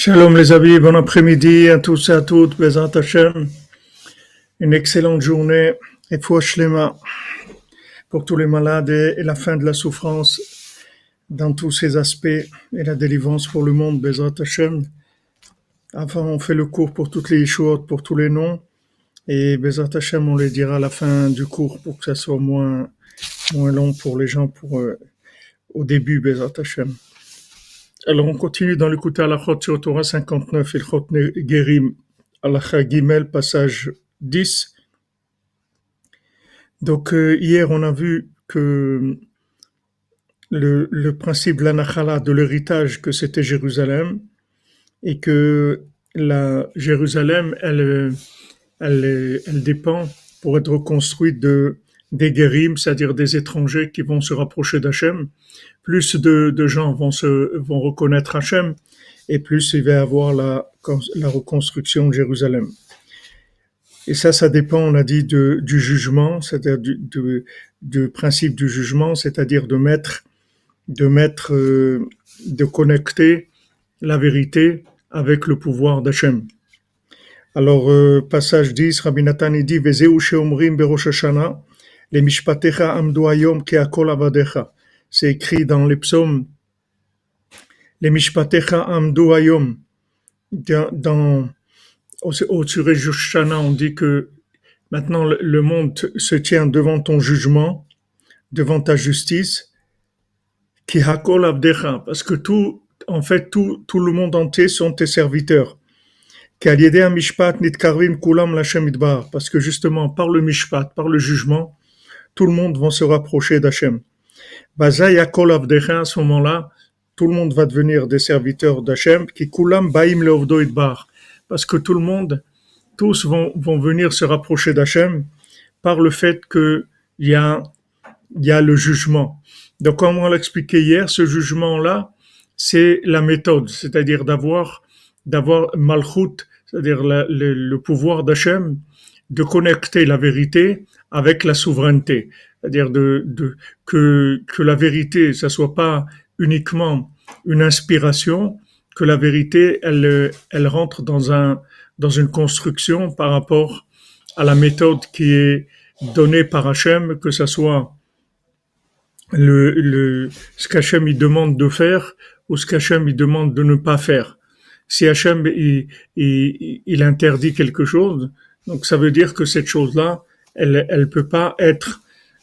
Shalom les amis, bon après-midi à tous et à toutes, Bezat Hashem. Une excellente journée et Shlema pour tous les malades et la fin de la souffrance dans tous ses aspects et la délivrance pour le monde, Bezat Hashem. Avant, on fait le cours pour toutes les Yeshuot, pour tous les noms et Bezat Hashem, on les dira à la fin du cours pour que ça soit moins, moins long pour les gens pour, euh, au début, Bezat Hashem. Alors, on continue dans l'écoute à la sur Torah 59, Ilchot Gerim, Alacha Gimel, passage 10. Donc, euh, hier, on a vu que le, le principe de la de l'héritage, que c'était Jérusalem, et que la Jérusalem, elle, elle, elle dépend pour être reconstruite de des guérim, c'est-à-dire des étrangers qui vont se rapprocher d'Hachem, plus de, gens vont se vont reconnaître Hachem, et plus il va y avoir la, la reconstruction de Jérusalem. Et ça, ça dépend, on a dit, du jugement, c'est-à-dire du, du, du, principe du jugement, c'est-à-dire de mettre, de mettre, euh, de connecter la vérité avec le pouvoir d'Hachem. Alors, euh, passage 10, Rabbi Nathan dit, Vezeu sheomrim berosh Hashanah, les mishpatecha amdu ayom keakol avadecha. C'est écrit dans les psaumes. Les mishpatecha amdu ayom. Dans, au, au on dit que maintenant le monde se tient devant ton jugement, devant ta justice. Ki hakol. Parce que tout, en fait, tout, tout le monde entier sont tes serviteurs. Parce que justement, par le mishpat, par le jugement, tout le monde va se rapprocher d'Hachem. À ce moment-là, tout le monde va devenir des serviteurs d'Hachem, qui kulam baim parce que tout le monde, tous vont, vont venir se rapprocher d'Hachem par le fait que il y a, y a le jugement. Donc, comme on l'a expliqué hier, ce jugement-là, c'est la méthode, c'est-à-dire d'avoir, d'avoir malchut, c'est-à-dire le, le pouvoir d'Hachem, de connecter la vérité avec la souveraineté, c'est-à-dire de, de, que, que la vérité, ça soit pas uniquement une inspiration, que la vérité, elle, elle rentre dans un, dans une construction par rapport à la méthode qui est donnée par Hachem, que ça soit le, le, ce qu'Hachem il demande de faire ou ce qu'Hachem il demande de ne pas faire. Si Hachem il, il, il interdit quelque chose, donc ça veut dire que cette chose-là, elle elle peut pas être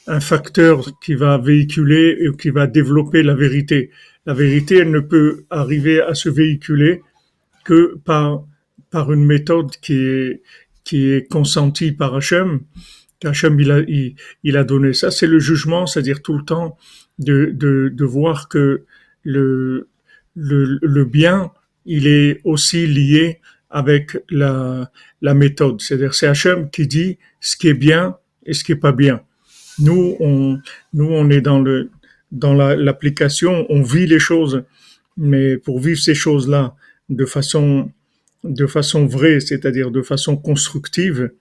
un facteur qui va véhiculer et qui va développer la vérité. La vérité, elle ne peut arriver à se véhiculer que par par une méthode qui est qui est consentie par Hachem, qu'Hachem il a il, a donné. Ça, c'est le jugement, c'est-à-dire tout le temps de de, de voir que le, le le bien, il est aussi lié avec la, méthode. C'est-à-dire, c'est Hachem qui dit ce qui est bien et ce qui est pas bien. Nous, on, nous, on est dans le, dans l'application, on vit les choses, mais pour vivre ces choses-là de façon, de façon vraie, c'est-à-dire de façon constructive,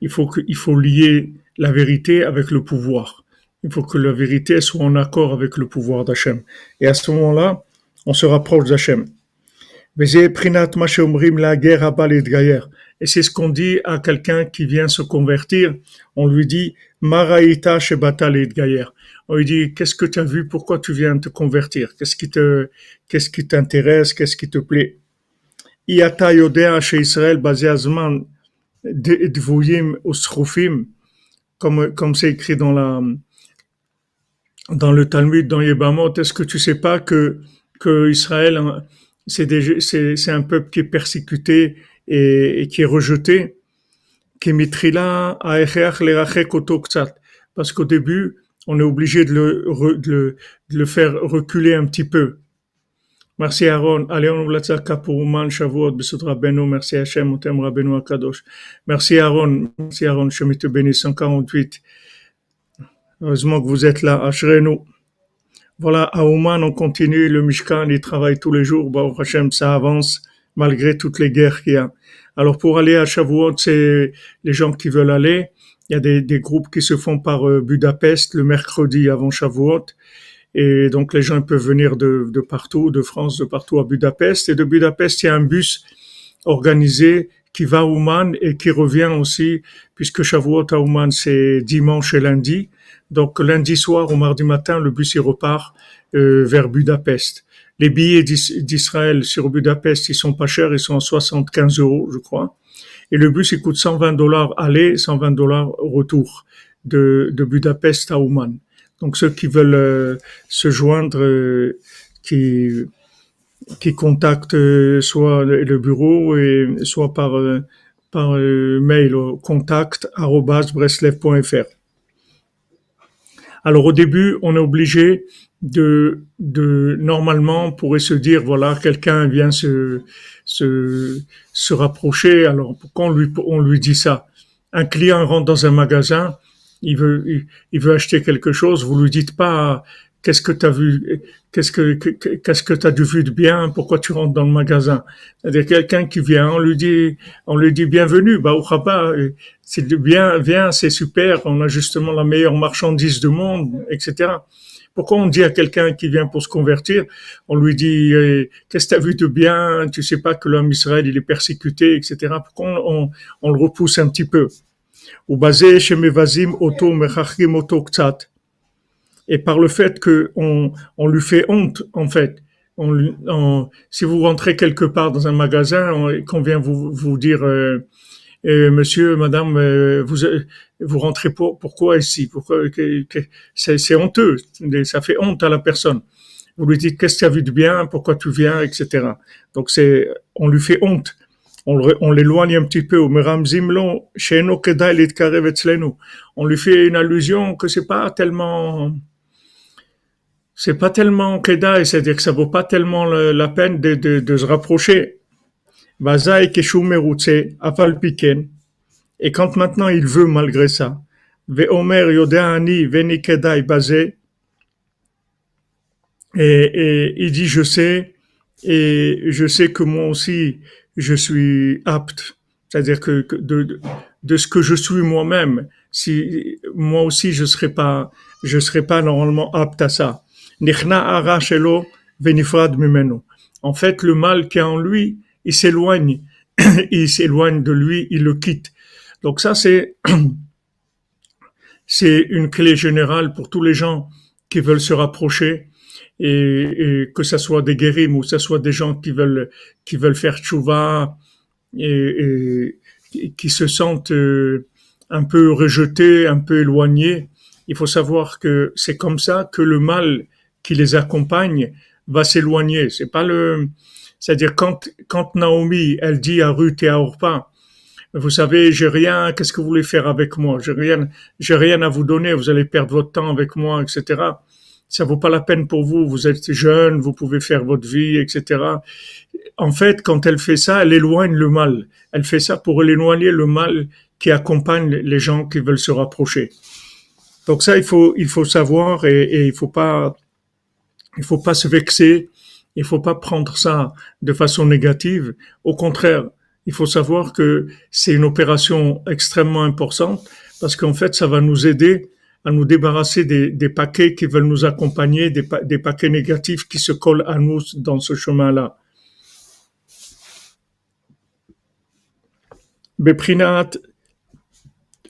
il faut que, il faut lier la vérité avec le pouvoir. Il faut que la vérité soit en accord avec le pouvoir d'Hachem. Et à ce moment-là, on se rapproche d'Hachem. Et c'est ce qu'on dit à quelqu'un qui vient se convertir. On lui dit, Maraïta Gayer. On lui dit, qu'est-ce que tu as vu? Pourquoi tu viens te convertir? Qu'est-ce qui te, qu'est-ce qui t'intéresse? Qu'est-ce qui te plaît? Iata Yodea chez Israël, basé Azman, Dvouyim comme, comme c'est écrit dans la, dans le Talmud, dans Yebamot, est-ce que tu sais pas que, que Israël, c'est un peuple qui est persécuté et, et qui est rejeté. Parce qu'au début, on est obligé de le, de, le, de le, faire reculer un petit peu. Merci Aaron. Allez, on ouvre la pour Ouman Shavuot, Besut Rabbeinu. Merci Hachem, on t'aime Rabbeinu Akadosh. Merci Aaron. Merci Aaron, je te bénis. 148. Heureusement que vous êtes là. Ashrenu. Voilà, à Ouman, on continue, le Mishkan, il travaille tous les jours, bah, Hachem, ça avance, malgré toutes les guerres qu'il y a. Alors, pour aller à Shavuot, c'est les gens qui veulent aller. Il y a des, des groupes qui se font par euh, Budapest le mercredi avant Shavuot. Et donc les gens peuvent venir de, de partout, de France, de partout à Budapest. Et de Budapest, il y a un bus organisé qui va à Ouman et qui revient aussi, puisque Shavuot à Ouman, c'est dimanche et lundi. Donc lundi soir ou mardi matin, le bus il repart euh, vers Budapest. Les billets d'Israël sur Budapest, ils sont pas chers, ils sont à 75 euros, je crois. Et le bus, il coûte 120 dollars aller, 120 dollars retour de, Budapest à Ouman. Donc ceux qui veulent euh, se joindre, euh, qui contactent euh, soit le bureau et soit par par mail au contact@breslev.fr. Alors au début, on est obligé de, de normalement on pourrait se dire voilà quelqu'un vient se, se se rapprocher. Alors pourquoi on lui on lui dit ça un client rentre dans un magasin il veut il, veut acheter quelque chose vous lui dites pas qu'est-ce que tu as vu? Qu'est-ce que qu'est-ce que vu de bien? Pourquoi tu rentres dans le magasin? C'est-à-dire quelqu'un qui vient on lui dit on lui dit bienvenue bah c'est bien viens c'est super on a justement la meilleure marchandise du monde etc pourquoi on dit à quelqu'un qui vient pour se convertir, on lui dit eh, qu'est-ce que tu as vu de bien, tu sais pas que l'homme Israël il est persécuté, etc. Pourquoi on, on, le repousse un petit peu? Et par le fait que on, on lui fait honte, en fait, on, si vous rentrez quelque part dans un magasin, qu'on vient vous, vous dire euh, monsieur, madame, euh, vous, vous rentrez pour, pourquoi ici? Pourquoi c'est, honteux, ça fait honte à la personne. Vous lui dites qu'est-ce que tu as vu de bien, pourquoi tu viens, etc. Donc c'est, on lui fait honte. On, on l'éloigne un petit peu. On lui fait une allusion que c'est pas tellement, c'est pas tellement kedai, c'est-à-dire que ça vaut pas tellement la peine de, de, de se rapprocher. Et quand maintenant il veut malgré ça, et, et il dit je sais, et je sais que moi aussi je suis apte, c'est-à-dire que, de, de, ce que je suis moi-même, si moi aussi je serais pas, je serais pas normalement apte à ça. En fait, le mal qui est en lui, il s'éloigne, il s'éloigne de lui, il le quitte. Donc ça, c'est, c'est une clé générale pour tous les gens qui veulent se rapprocher et, que ce soit des guérims ou que ce soit des gens qui veulent, qui veulent faire tchouva et, et qui se sentent euh, un peu rejetés, un peu éloignés. Il faut savoir que c'est comme ça que le mal qui les accompagne va s'éloigner. C'est pas le, c'est-à-dire quand, quand Naomi, elle dit à Ruth et à Orpa, vous savez, j'ai rien, qu'est-ce que vous voulez faire avec moi? J'ai rien, j'ai rien à vous donner, vous allez perdre votre temps avec moi, etc. Ça vaut pas la peine pour vous, vous êtes jeune, vous pouvez faire votre vie, etc. En fait, quand elle fait ça, elle éloigne le mal. Elle fait ça pour éloigner le mal qui accompagne les gens qui veulent se rapprocher. Donc ça, il faut, il faut savoir et, et il faut pas, il faut pas se vexer. Il faut pas prendre ça de façon négative. Au contraire, il faut savoir que c'est une opération extrêmement importante parce qu'en fait, ça va nous aider à nous débarrasser des, paquets qui veulent nous accompagner, des, paquets négatifs qui se collent à nous dans ce chemin-là. Beprinat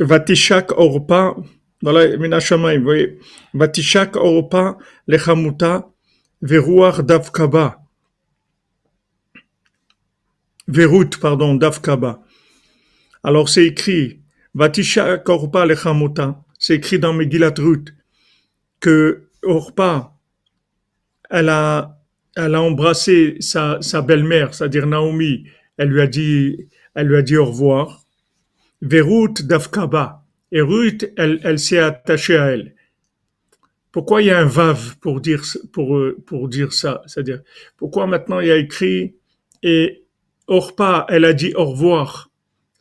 vatishak voilà, vous voyez, vatishak lechamuta veruach davkaba. Verut, pardon, d'Afkaba. Alors c'est écrit, Vatisha Korpa Lechamota, c'est écrit dans Megillat Ruth, que Orpa, elle a, elle a embrassé sa, sa belle-mère, c'est-à-dire Naomi, elle lui a dit, elle lui a dit au revoir. Verut d'Afkaba. Et Ruth, elle, elle s'est attachée à elle. Pourquoi il y a un vav pour dire, pour, pour dire ça? C'est-à-dire, pourquoi maintenant il y a écrit et Orpa, elle a dit au revoir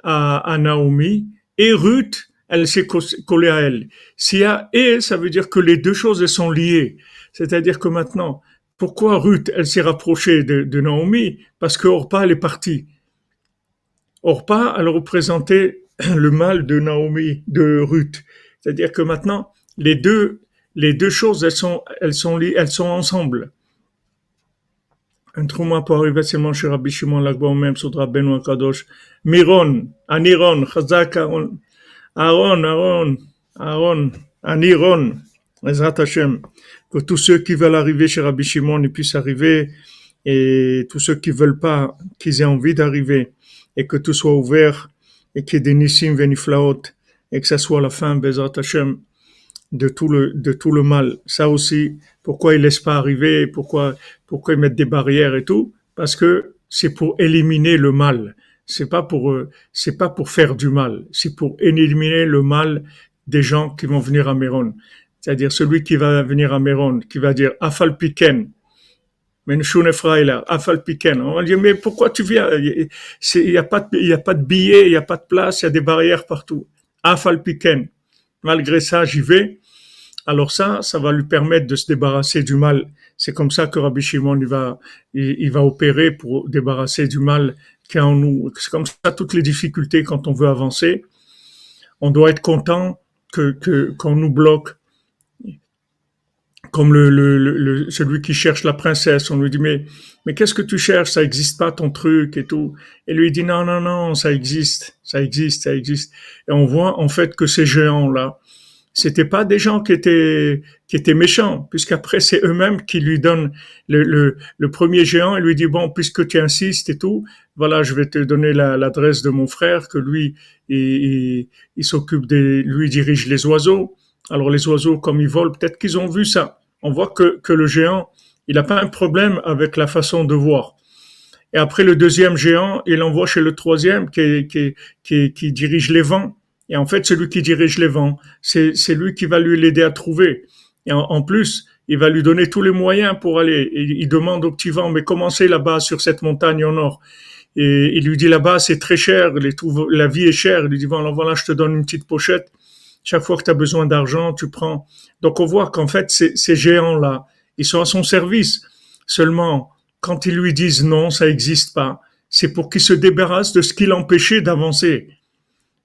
à, Naomi, et Ruth, elle s'est collée à elle. S'il y a et, ça veut dire que les deux choses sont liées. C'est-à-dire que maintenant, pourquoi Ruth, elle s'est rapprochée de, Naomi? Parce que Orpa, elle est partie. Orpa, elle représentait le mal de Naomi, de Ruth. C'est-à-dire que maintenant, les deux, les deux choses, elles sont, elles sont liées, elles sont ensemble. Un trauma peut arriver seulement chez Rabbi Shimon Lagba même sur Rabbeinu Akadosh. Miron, Aniron, Chazak Aaron, Aaron, Aaron, Aniron, Ezrat Hashem. Que tous ceux qui veulent arriver chez Rabbi Shimon, ils puissent arriver et tous ceux qui veulent pas, qu'ils aient envie d'arriver et que tout soit ouvert et qu'il y ait des nissim veniflaot et que ça soit la fin, Bezat Hashem, de tout le, de tout le mal. Ça aussi, pourquoi ils laissent pas arriver, pourquoi, pourquoi ils mettent des barrières et tout? Parce que c'est pour éliminer le mal. C'est pas pour, euh, c'est pas pour faire du mal. C'est pour éliminer le mal des gens qui vont venir à Méron. C'est-à-dire celui qui va venir à Méron, qui va dire Afal Piken, on va dire, mais pourquoi tu viens? Il n'y a, pas de, y a pas de billets, il n'y a pas de place, il y a des barrières partout. Afal Piken. Malgré ça, j'y vais. Alors ça, ça va lui permettre de se débarrasser du mal. C'est comme ça que Rabbi Shimon il va, il, va opérer pour débarrasser du mal qui est en nous. C'est comme ça toutes les difficultés quand on veut avancer. On doit être content que qu'on nous bloque comme le, le, le, celui qui cherche la princesse, on lui dit mais mais qu'est-ce que tu cherches? Ça existe pas ton truc et tout. Et lui dit non non non, ça existe, ça existe, ça existe. Et on voit en fait que ces géants là, c'était pas des gens qui étaient qui étaient méchants, puisqu'après c'est eux-mêmes qui lui donnent le, le, le, premier géant et lui dit bon puisque tu insistes et tout, voilà je vais te donner l'adresse de mon frère que lui il, il s'occupe des lui dirige les oiseaux. Alors les oiseaux comme ils volent, peut-être qu'ils ont vu ça on voit que, que le géant, il n'a pas un problème avec la façon de voir. Et après le deuxième géant, il envoie chez le troisième qui, qui, qui, qui dirige les vents. Et en fait, celui qui dirige les vents, c'est lui qui va lui l'aider à trouver. Et en, plus, il va lui donner tous les moyens pour aller. il demande au petit vent, mais commencez là-bas sur cette montagne au nord. Et il lui dit là-bas, c'est très cher, la vie est chère. Il lui dit, voilà, je te donne une petite pochette. Chaque fois que tu as besoin d'argent, tu prends. Donc on voit qu'en fait, ces, ces géants-là, ils sont à son service. Seulement, quand ils lui disent non, ça n'existe pas, c'est pour qu'il se débarrasse de ce qui l'empêchait d'avancer.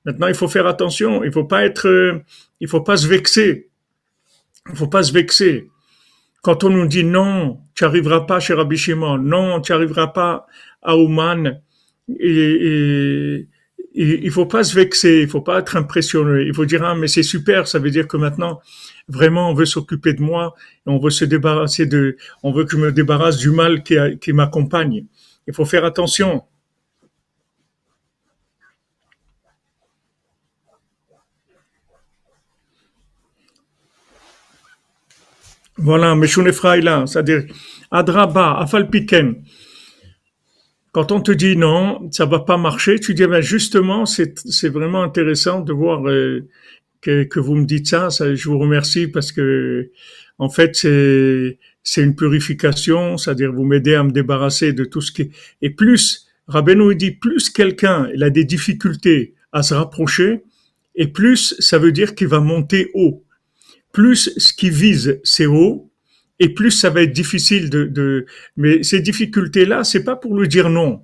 Maintenant, il faut faire attention. Il faut pas être, euh, il faut pas se vexer. Il faut pas se vexer. Quand on nous dit non, tu arriveras pas chez Rabbi non, tu arriveras pas à Ouman, et, et, il faut pas se vexer, il faut pas être impressionné. Il faut dire ah mais c'est super, ça veut dire que maintenant vraiment on veut s'occuper de moi, on veut se débarrasser de, on veut que je me débarrasse du mal qui, qui m'accompagne. Il faut faire attention. Voilà, Meshune là, c'est-à-dire Adraba, Afalpiken. Quand on te dit non, ça va pas marcher, tu dis ben justement c'est c'est vraiment intéressant de voir euh, que, que vous me dites ça, ça. Je vous remercie parce que en fait c'est c'est une purification, c'est-à-dire vous m'aidez à me débarrasser de tout ce qui et plus Rabbeinu dit plus quelqu'un il a des difficultés à se rapprocher et plus ça veut dire qu'il va monter haut. Plus ce qui vise c'est haut et plus ça va être difficile de, de... mais ces difficultés là c'est pas pour lui dire non.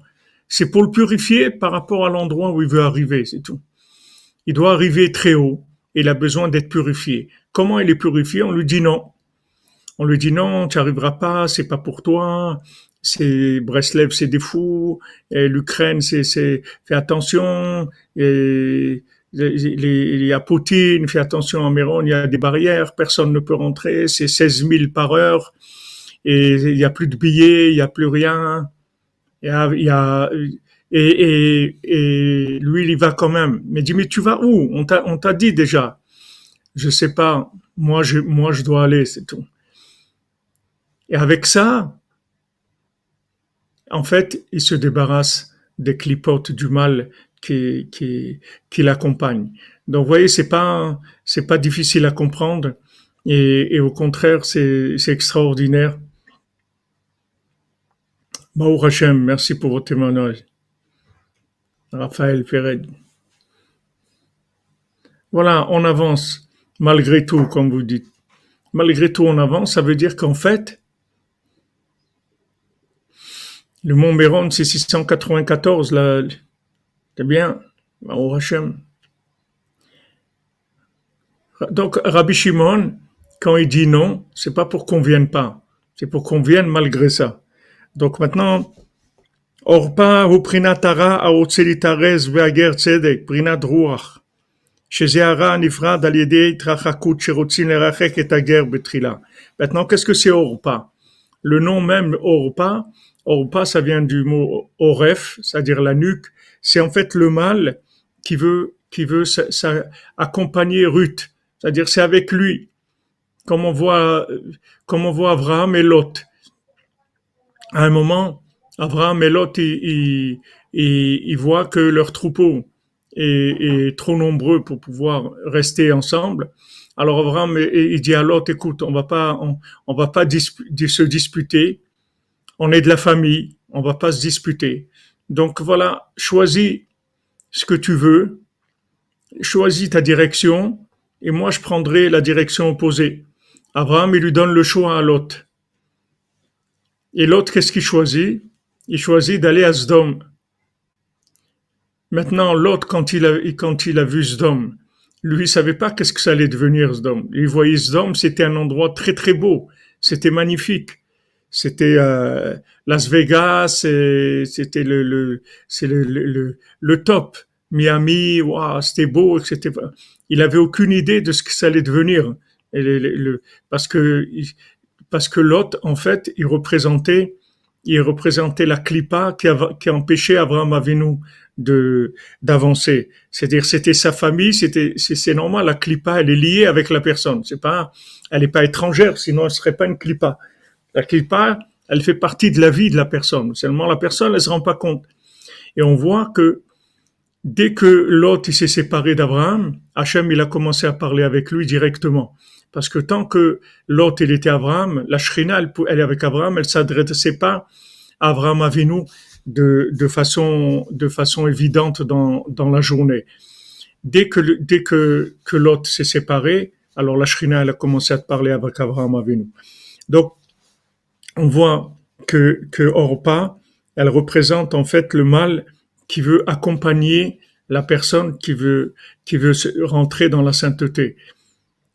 C'est pour le purifier par rapport à l'endroit où il veut arriver c'est tout. Il doit arriver très haut et il a besoin d'être purifié. Comment il est purifié? On lui dit non. On lui dit non tu arriveras pas c'est pas pour toi. C'est Breslev c'est des fous et l'Ukraine c'est c'est fais attention il y a Poutine, fais attention en Méron, il y a des barrières, personne ne peut rentrer, c'est 16 000 par heure, et il n'y a plus de billets, il n'y a plus rien. Il y a, et, et, lui, il y va quand même. Mais dis, mais tu vas où? On t'a dit déjà. Je sais pas. Moi, je, moi, je dois aller, c'est tout. Et avec ça, en fait, il se débarrasse des clipotes du mal qui, qui, l'accompagne. Donc, vous voyez, c'est pas, c'est pas difficile à comprendre et, au contraire, c'est, extraordinaire. Baou Hachem, merci pour votre témoignage. Raphaël Ferret. Voilà, on avance, malgré tout, comme vous dites. Malgré tout, on avance, ça veut dire qu'en fait, le Mont Méron, c'est 694, là, c'est bien, Hachem. Donc, Rabbi Shimon, quand il dit non, c'est pas pour qu'on vienne pas, c'est pour qu'on vienne malgré ça. Donc maintenant, Orpa ou prinatara aotzelitares ve'ager tzedek, prinat ruach. Maintenant, qu'est-ce que c'est Orpa? Le nom même Orpa, Orpa, ça vient du mot Oref, c'est-à-dire la nuque. C'est en fait le mâle qui veut, qui veut accompagner Ruth. C'est-à-dire c'est avec lui. Comme on voit, comme on voit Abraham et Lot. À un moment, Abraham et Lot, ils, ils voient que leur troupeau est, trop nombreux pour pouvoir rester ensemble. Alors Abraham il dit à Lot, écoute, on va pas, on, va pas se disputer. On est de la famille, on va pas se disputer. Donc voilà, choisis ce que tu veux, choisis ta direction, et moi je prendrai la direction opposée. Abraham, il lui donne le choix à Lot. Et l'autre, qu'est-ce qu'il choisit? Il choisit d'aller à Sdom. Maintenant, l'autre, quand il a, quand il a vu Sdom, lui, il savait pas qu'est-ce que ça allait devenir Sdom. Il voyait Sdom, c'était un endroit très très beau, c'était magnifique. C'était euh, Las Vegas, c'était le le c'est le, le, le, top. Miami, wow, c'était beau, etc. Il avait aucune idée de ce que ça allait devenir, parce que parce que Lot, en fait, il représentait il représentait la clipa qui, a, qui empêchait Abraham Avinu de d'avancer. C'est-à-dire c'était sa famille, c'était c'est normal. La clipa, elle est liée avec la personne. C'est pas, elle n'est pas étrangère, sinon elle serait pas une clipa. Elle fait partie de la vie de la personne. Seulement la personne, elle se rend pas compte. Et on voit que dès que Lot s'est séparé d'Abraham, Hachem il a commencé à parler avec lui directement. Parce que tant que Lot il était Abraham, la Shrina elle, est avec Abraham, elle s'adressait pas à Abraham Avinu de, de, façon, de façon évidente dans, dans la journée. Dès que, dès que, que Lot s'est séparé, alors la Shrina, elle a commencé à parler avec Abraham Avinu. Donc, on voit que, que Orpa, elle représente en fait le mal qui veut accompagner la personne qui veut, qui veut rentrer dans la sainteté.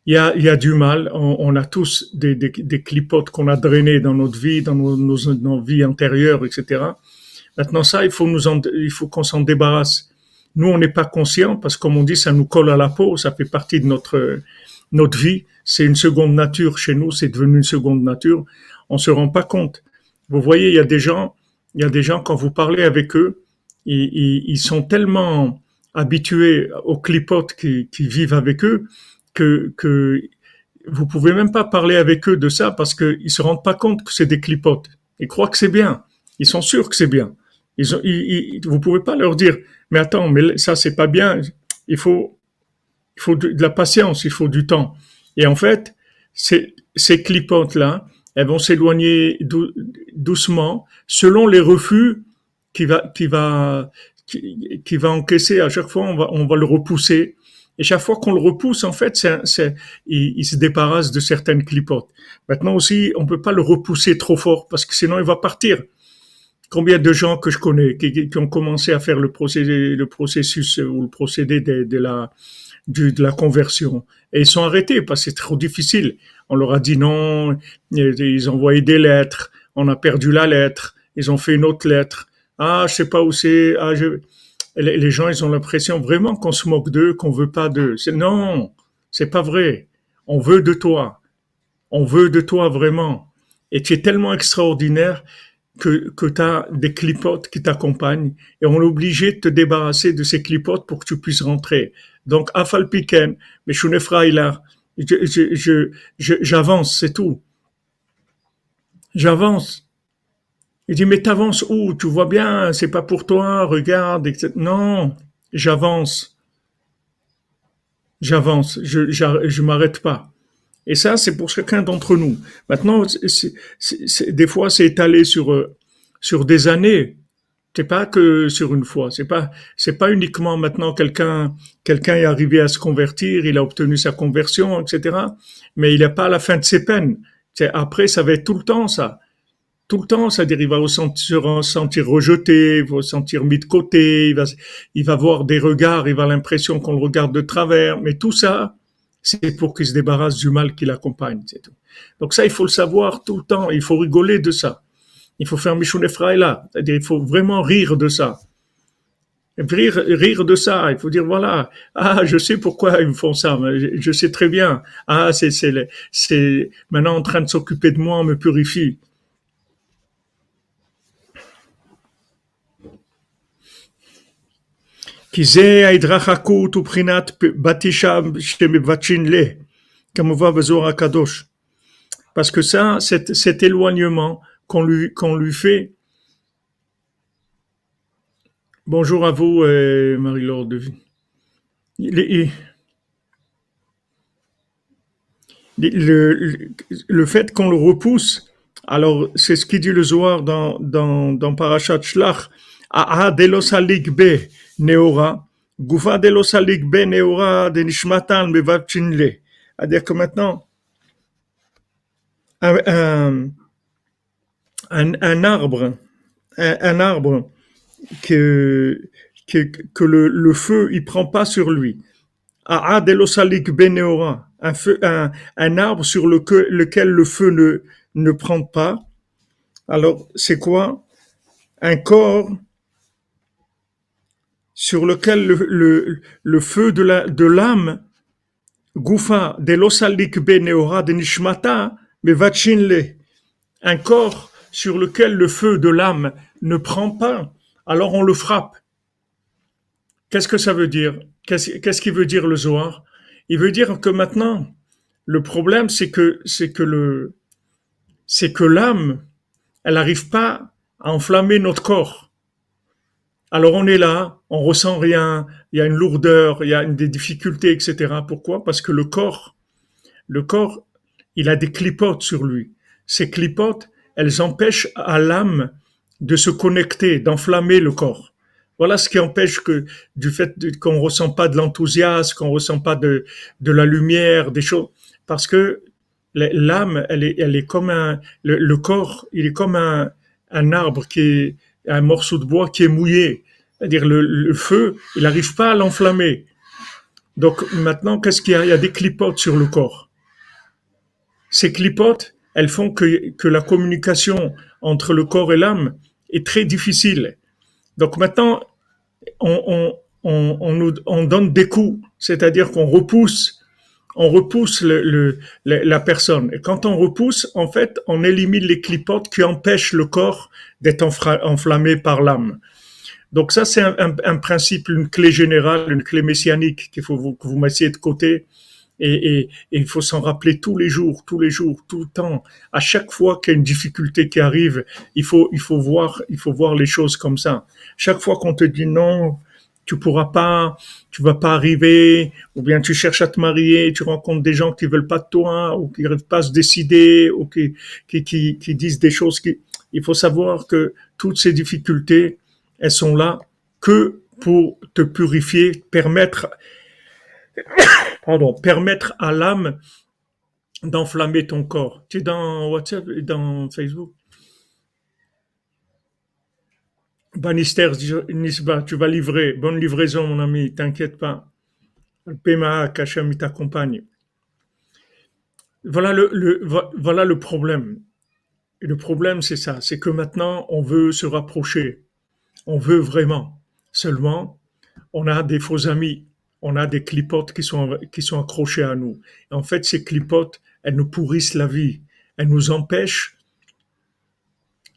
Il y a, il y a du mal. On, on a tous des, des, des clipotes qu'on a drainées dans notre vie, dans nos, nos, nos vies antérieures, etc. Maintenant, ça, il faut faut qu'on s'en débarrasse. Nous, on n'est pas conscient parce que, comme on dit, ça nous colle à la peau, ça fait partie de notre, notre vie. C'est une seconde nature chez nous, c'est devenu une seconde nature. On se rend pas compte. Vous voyez, il y a des gens, il y a des gens, quand vous parlez avec eux, ils, ils, sont tellement habitués aux clipotes qui, vivent avec eux que, que vous pouvez même pas parler avec eux de ça parce qu'ils se rendent pas compte que c'est des clipotes. Ils croient que c'est bien. Ils sont sûrs que c'est bien. Ils ont, ils, vous pouvez pas leur dire, mais attends, mais ça c'est pas bien. Il faut, il faut de, la patience, il faut du temps. Et en fait, ces, ces clipotes là, elles vont s'éloigner doucement selon les refus qui va, qui va, qui, va encaisser. À chaque fois, on va, on va le repousser. Et chaque fois qu'on le repousse, en fait, c'est, il, il, se débarrasse de certaines clipotes. Maintenant aussi, on peut pas le repousser trop fort parce que sinon il va partir. Combien de gens que je connais qui, qui ont commencé à faire le procédé, le processus ou le procédé de, la de la conversion et ils sont arrêtés parce que c'est trop difficile. On leur a dit non, ils ont envoyé des lettres, on a perdu la lettre, ils ont fait une autre lettre. Ah, je sais pas où c'est. Ah, les, gens, ils ont l'impression vraiment qu'on se moque d'eux, qu'on veut pas d'eux. Non, c'est pas vrai. On veut de toi. On veut de toi vraiment. Et tu es tellement extraordinaire que, que tu as des clipotes qui t'accompagnent et on est obligé de te débarrasser de ces clipotes pour que tu puisses rentrer. Donc, afal piken, mais je je, j'avance, c'est tout. J'avance. Il dit, mais t'avances où? Tu vois bien, c'est pas pour toi, regarde, etc. Non, j'avance. J'avance, je, je, je m'arrête pas. Et ça, c'est pour chacun d'entre nous. Maintenant, des fois, c'est étalé sur euh, sur des années. C'est pas que sur une fois. C'est pas c'est pas uniquement maintenant quelqu'un quelqu'un est arrivé à se convertir, il a obtenu sa conversion, etc. Mais il n'est pas à la fin de ses peines. après, ça va être tout le temps ça. Tout le temps, c'est-à-dire il va se sentir rejeté, il va se sentir mis de côté, il va, il va voir des regards, il va l'impression qu'on le regarde de travers. Mais tout ça, c'est pour qu'il se débarrasse du mal qui l'accompagne. C'est tout. Donc ça, il faut le savoir tout le temps. Il faut rigoler de ça. Il faut faire Mishun là. Il faut vraiment rire de ça. Rire, rire de ça. Il faut dire, voilà, ah, je sais pourquoi ils me font ça. Je, sais très bien. Ah, c'est, c'est, c'est maintenant en train de s'occuper de moi, on me purifie. Parce que ça, cet éloignement qu'on lui, lui fait. Bonjour à vous, euh, Marie-Laure Devine. Le, le, le, fait qu'on le repousse, alors c'est ce qu'il dit le Zohar dans, dans, dans Parashat Shlach, Aha delos be neora, gufa delos be neora de nishmatan le. C'est-à-dire que maintenant, un, un, arbre, un, arbre que, que, le, feu il prend pas sur lui. Aha delos be neora, un, feu, un, un arbre sur lequel, lequel le feu ne, ne prend pas. Alors, c'est quoi? Un corps sur lequel le, le, feu de l'âme Goufa de l'osalik beneora de nishmata vachinle un corps sur lequel le feu de l'âme ne prend pas, alors on le frappe. Qu'est-ce que ça veut dire? Qu'est-ce qu'il veut dire le Zohar? Il veut dire que maintenant, le problème, c'est que c'est que le c'est que l'âme, elle n'arrive pas à enflammer notre corps. Alors on est là, on ressent rien, il y a une lourdeur, il y a des difficultés, etc. Pourquoi? Parce que le corps, le corps, il a des clipotes sur lui. Ces clipotes, elles empêchent à l'âme de se connecter, d'enflammer le corps. Voilà ce qui empêche que du fait qu'on ressent pas de l'enthousiasme, qu'on ressent pas de, de la lumière, des choses, parce que l'âme, elle est, elle est comme un, le, corps, il est comme un, un arbre qui est, un morceau de bois qui est mouillé. C'est-à-dire le, feu, il n'arrive pas à l'enflammer. Donc maintenant, qu'est-ce qu'il y a? Il y a des clipotes sur le corps. Ces clipotes, elles font que, que la communication entre le corps et l'âme est très difficile. Donc maintenant, on, on, on, on, nous, on donne des coups, c'est-à-dire qu'on repousse on repousse le, la personne. Et quand on repousse, en fait, on élimine les clipotes qui empêchent le corps d'être enflammé par l'âme. Donc ça, c'est un, principe, une clé générale, une clé messianique qu'il faut vous, que vous mettiez de côté. Et, il faut s'en rappeler tous les jours, tous les jours, tout le temps. À chaque fois qu'il y a une difficulté qui arrive, il faut, il faut voir, il faut voir les choses comme ça. Chaque fois qu'on te dit non, tu pourras pas, tu vas pas arriver, ou bien tu cherches à te marier, tu rencontres des gens qui veulent pas de toi, ou qui n'arrivent pas à se décider, ou qui, qui, qui, qui disent des choses qui, il faut savoir que toutes ces difficultés, elles sont là que pour te purifier, permettre, pardon, permettre à l'âme d'enflammer ton corps. Tu es dans WhatsApp, dans Facebook? Bannister Nisba, tu vas livrer. Bonne livraison, mon ami, t'inquiète pas. Le PMA, Kachem, t'accompagne. Voilà le, le, voilà le problème. Et le problème, c'est ça. C'est que maintenant, on veut se rapprocher. On veut vraiment. Seulement, on a des faux amis. On a des clipotes qui sont, qui sont accrochés à nous. en fait, ces clipotes, elles nous pourrissent la vie. Elles nous empêchent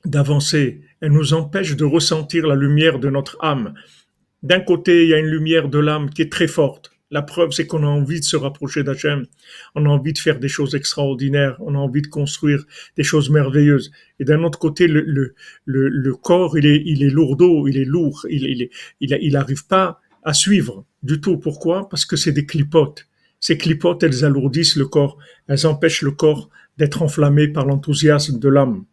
d'avancer. Elle nous empêche de ressentir la lumière de notre âme. D'un côté, il y a une lumière de l'âme qui est très forte. La preuve, c'est qu'on a envie de se rapprocher d'Hachem. On a envie de faire des choses extraordinaires. On a envie de construire des choses merveilleuses. Et d'un autre côté, le, le, le, corps, il est, il est il est lourd. Il, il, il, il arrive pas à suivre du tout. Pourquoi? Parce que c'est des clipotes. Ces clipotes, elles alourdissent le corps. Elles empêchent le corps d'être enflammé par l'enthousiasme de l'âme.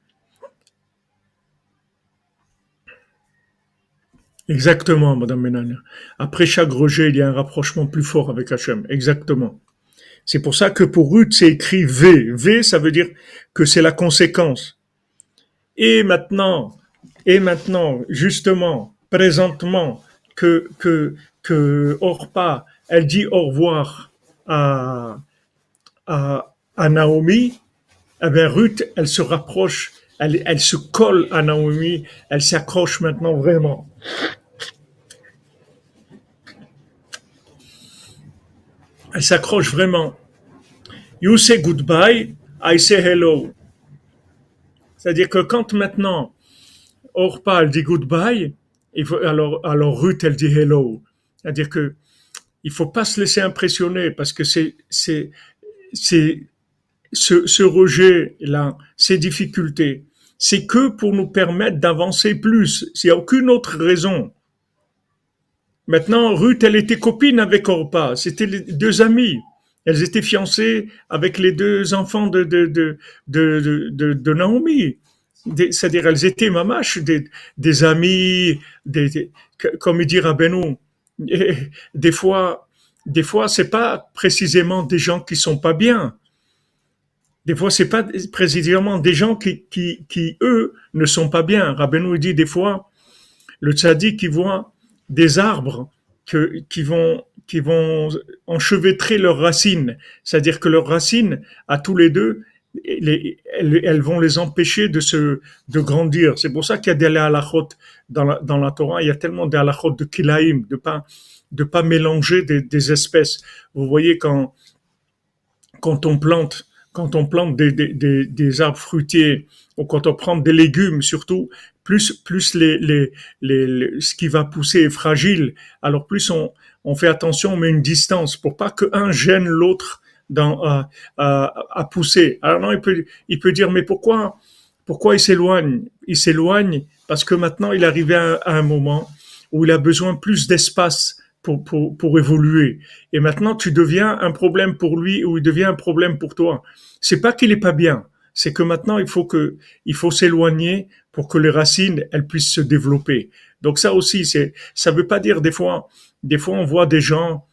Exactement, Madame Ménania. Après chaque rejet, il y a un rapprochement plus fort avec Hachem. Exactement. C'est pour ça que pour Ruth, c'est écrit V. V, ça veut dire que c'est la conséquence. Et maintenant, et maintenant, justement, présentement, que, que, que Orpa, elle dit au revoir à, à, à Naomi, eh bien Ruth, elle se rapproche, elle, elle se colle à Naomi, elle s'accroche maintenant vraiment. Elle s'accroche vraiment. You say goodbye, I say hello. C'est-à-dire que quand maintenant Orpa elle dit goodbye, alors, alors Ruth elle dit hello. C'est-à-dire que il faut pas se laisser impressionner parce que c'est c'est c'est ce, ce rejet là, ces difficultés, c'est que pour nous permettre d'avancer plus. Il n'y a aucune autre raison. Maintenant, Ruth, elle était copine avec Orpa. C'était les deux amis. Elles étaient fiancées avec les deux enfants de, de, de, de, de, Naomi. C'est-à-dire, elles étaient mamaches, des, des amis, des, comme il dit Rabbeinu. Des fois, des fois, c'est pas précisément des gens qui sont pas bien. Des fois, c'est pas précisément des gens qui, qui, qui, eux, ne sont pas bien. Rabbeinu dit des fois, le tzaddik qui voit des arbres que, qui vont qui vont enchevêtrer leurs racines, c'est-à-dire que leurs racines, à tous les deux, les, elles, vont les empêcher de se de grandir. C'est pour ça qu'il y a des halachot dans la, dans la Torah. Il y a tellement de halachot de kilaim, de pas de pas mélanger des, des espèces. Vous voyez quand quand on plante quand on plante des, des, des, des arbres fruitiers ou quand on prend des légumes surtout, plus plus les, les, les, ce qui va pousser est fragile, alors plus on, on fait attention, on met une distance pour pas qu'un gêne l'autre à, à, pousser. Alors non, il peut il peut dire mais pourquoi pourquoi il s'éloigne? Il s'éloigne parce que maintenant il est arrivé à, un moment où il a besoin plus d'espace pour, pour, pour évoluer. Et maintenant, tu deviens un problème pour lui ou il devient un problème pour toi. C'est pas qu'il est pas bien. C'est que maintenant, il faut que, il faut s'éloigner pour que les racines, elles puissent se développer. Donc ça aussi, c'est, ça veut pas dire des fois, des fois on voit des gens,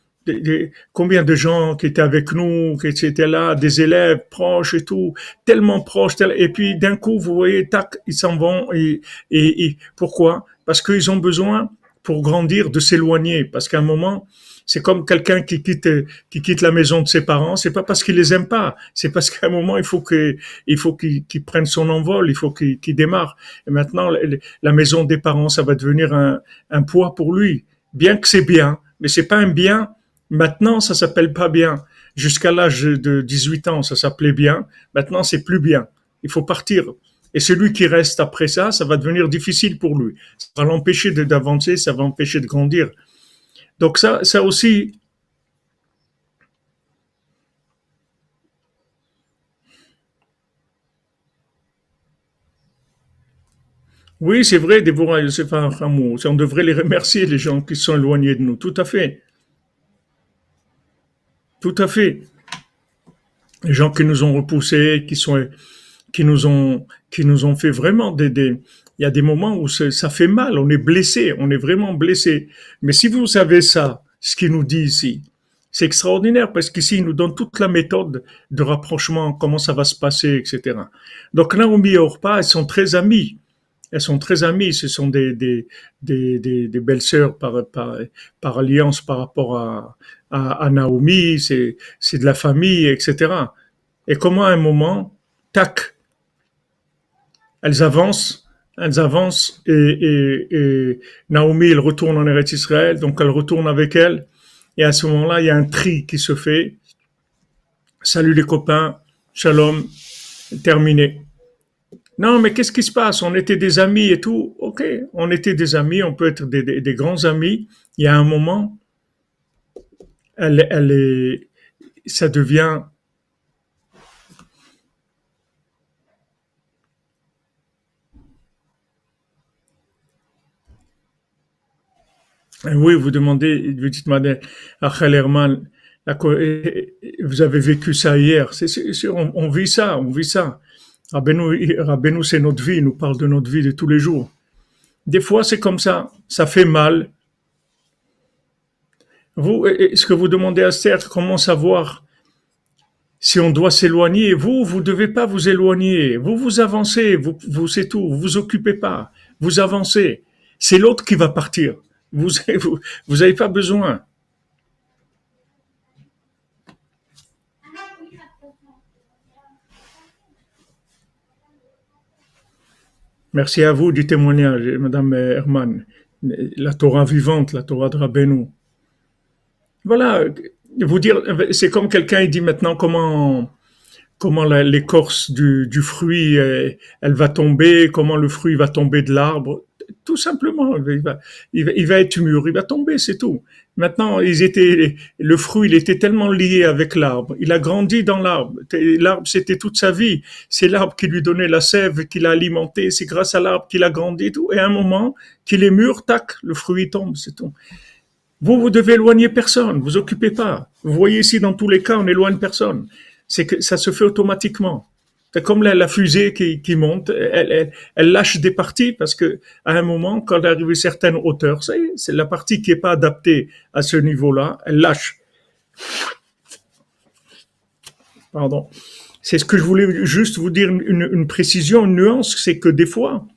combien de gens qui étaient avec nous, qui étaient là, des élèves proches et tout, tellement proches, et puis d'un coup, vous voyez, tac, ils s'en vont, et, et, et pourquoi? Parce qu'ils ont besoin, pour grandir, de s'éloigner, parce qu'à un moment, c'est comme quelqu'un qui quitte qui quitte la maison de ses parents. C'est pas parce qu'il les aime pas. C'est parce qu'à un moment il faut que il faut qu'il prenne son envol. Il faut qu'il démarre. Et maintenant la maison des parents ça va devenir un, un poids pour lui. Bien que c'est bien, mais c'est pas un bien. Maintenant ça s'appelle pas bien. Jusqu'à l'âge de 18 ans ça s'appelait bien. Maintenant c'est plus bien. Il faut partir. Et celui qui reste après ça, ça va devenir difficile pour lui. Ça va l'empêcher d'avancer, ça va l'empêcher de grandir. Donc ça, ça aussi, Oui, c'est vrai, Déborah Hamou. On devrait les remercier, les gens qui sont éloignés de nous. Tout à fait. Tout à fait. Les gens qui nous ont repoussés, qui sont, qui nous ont, qui nous ont fait vraiment des, des, il y a des moments où ça fait mal, on est blessé, on est vraiment blessé. Mais si vous savez ça, ce qu'il nous dit ici, c'est extraordinaire parce qu'ici, il nous donne toute la méthode de rapprochement, comment ça va se passer, etc. Donc Naomi et Orpa, elles sont très amies. Elles sont très amies. Ce sont des, des, des, des, des belles sœurs par, par, par alliance par rapport à, à, Naomi. C'est, de la famille, etc. Et comment à un moment, tac, elles avancent elles avancent et, et, Naomi, elle retourne en Eretz Israël, donc elle retourne avec elle. Et à ce moment-là, il y a un tri qui se fait. Salut les copains, shalom, terminé. Non, mais qu'est-ce qui se passe? On était des amis et tout. Ok, on était des amis, on peut être des, des grands amis. Il y a un moment, elle, elle est, ça devient Oui, vous demandez, vous dites, madame Herman, vous avez vécu ça hier. Sûr, on, vit ça, on vit ça. Rabbeinu, c'est notre vie, il nous parle de notre vie de tous les jours. Des fois, c'est comme ça, ça fait mal. Vous, ce que vous demandez à Esther, comment savoir si on doit s'éloigner? Vous, vous devez pas vous éloigner. Vous, vous avancez. Vous, vous c'est tout. Vous vous occupez pas. Vous avancez. C'est l'autre qui va partir. Vous, vous, vous avez pas besoin. Merci à vous du témoignage, Madame Herman. La Torah vivante, la Torah de Rabbeinu. Voilà, vous dire, c'est comme quelqu'un dit maintenant comment comment l'écorce du, du fruit elle va tomber, comment le fruit va tomber de l'arbre tout simplement. Il va, il va, être mûr, il va tomber, c'est tout. Maintenant, ils étaient, le fruit, il était tellement lié avec l'arbre. Il a grandi dans l'arbre. L'arbre, c'était toute sa vie. C'est l'arbre qui lui donnait la sève, qui l'a alimenté. C'est grâce à l'arbre qu'il a grandi, tout. Et à un moment, qu'il est mûr, tac, le fruit tombe, c'est tout. Vous, vous devez éloigner personne. Vous occupez pas. Vous voyez ici, dans tous les cas, on éloigne personne. C'est que ça se fait automatiquement. C'est comme la, fusée qui, monte, elle, lâche des parties parce que à un moment, quand elle arrive à une certaine hauteur, c'est la partie qui est pas adaptée à ce niveau-là, elle lâche. Pardon. C'est ce que je voulais juste vous dire une précision, une nuance, c'est que des fois,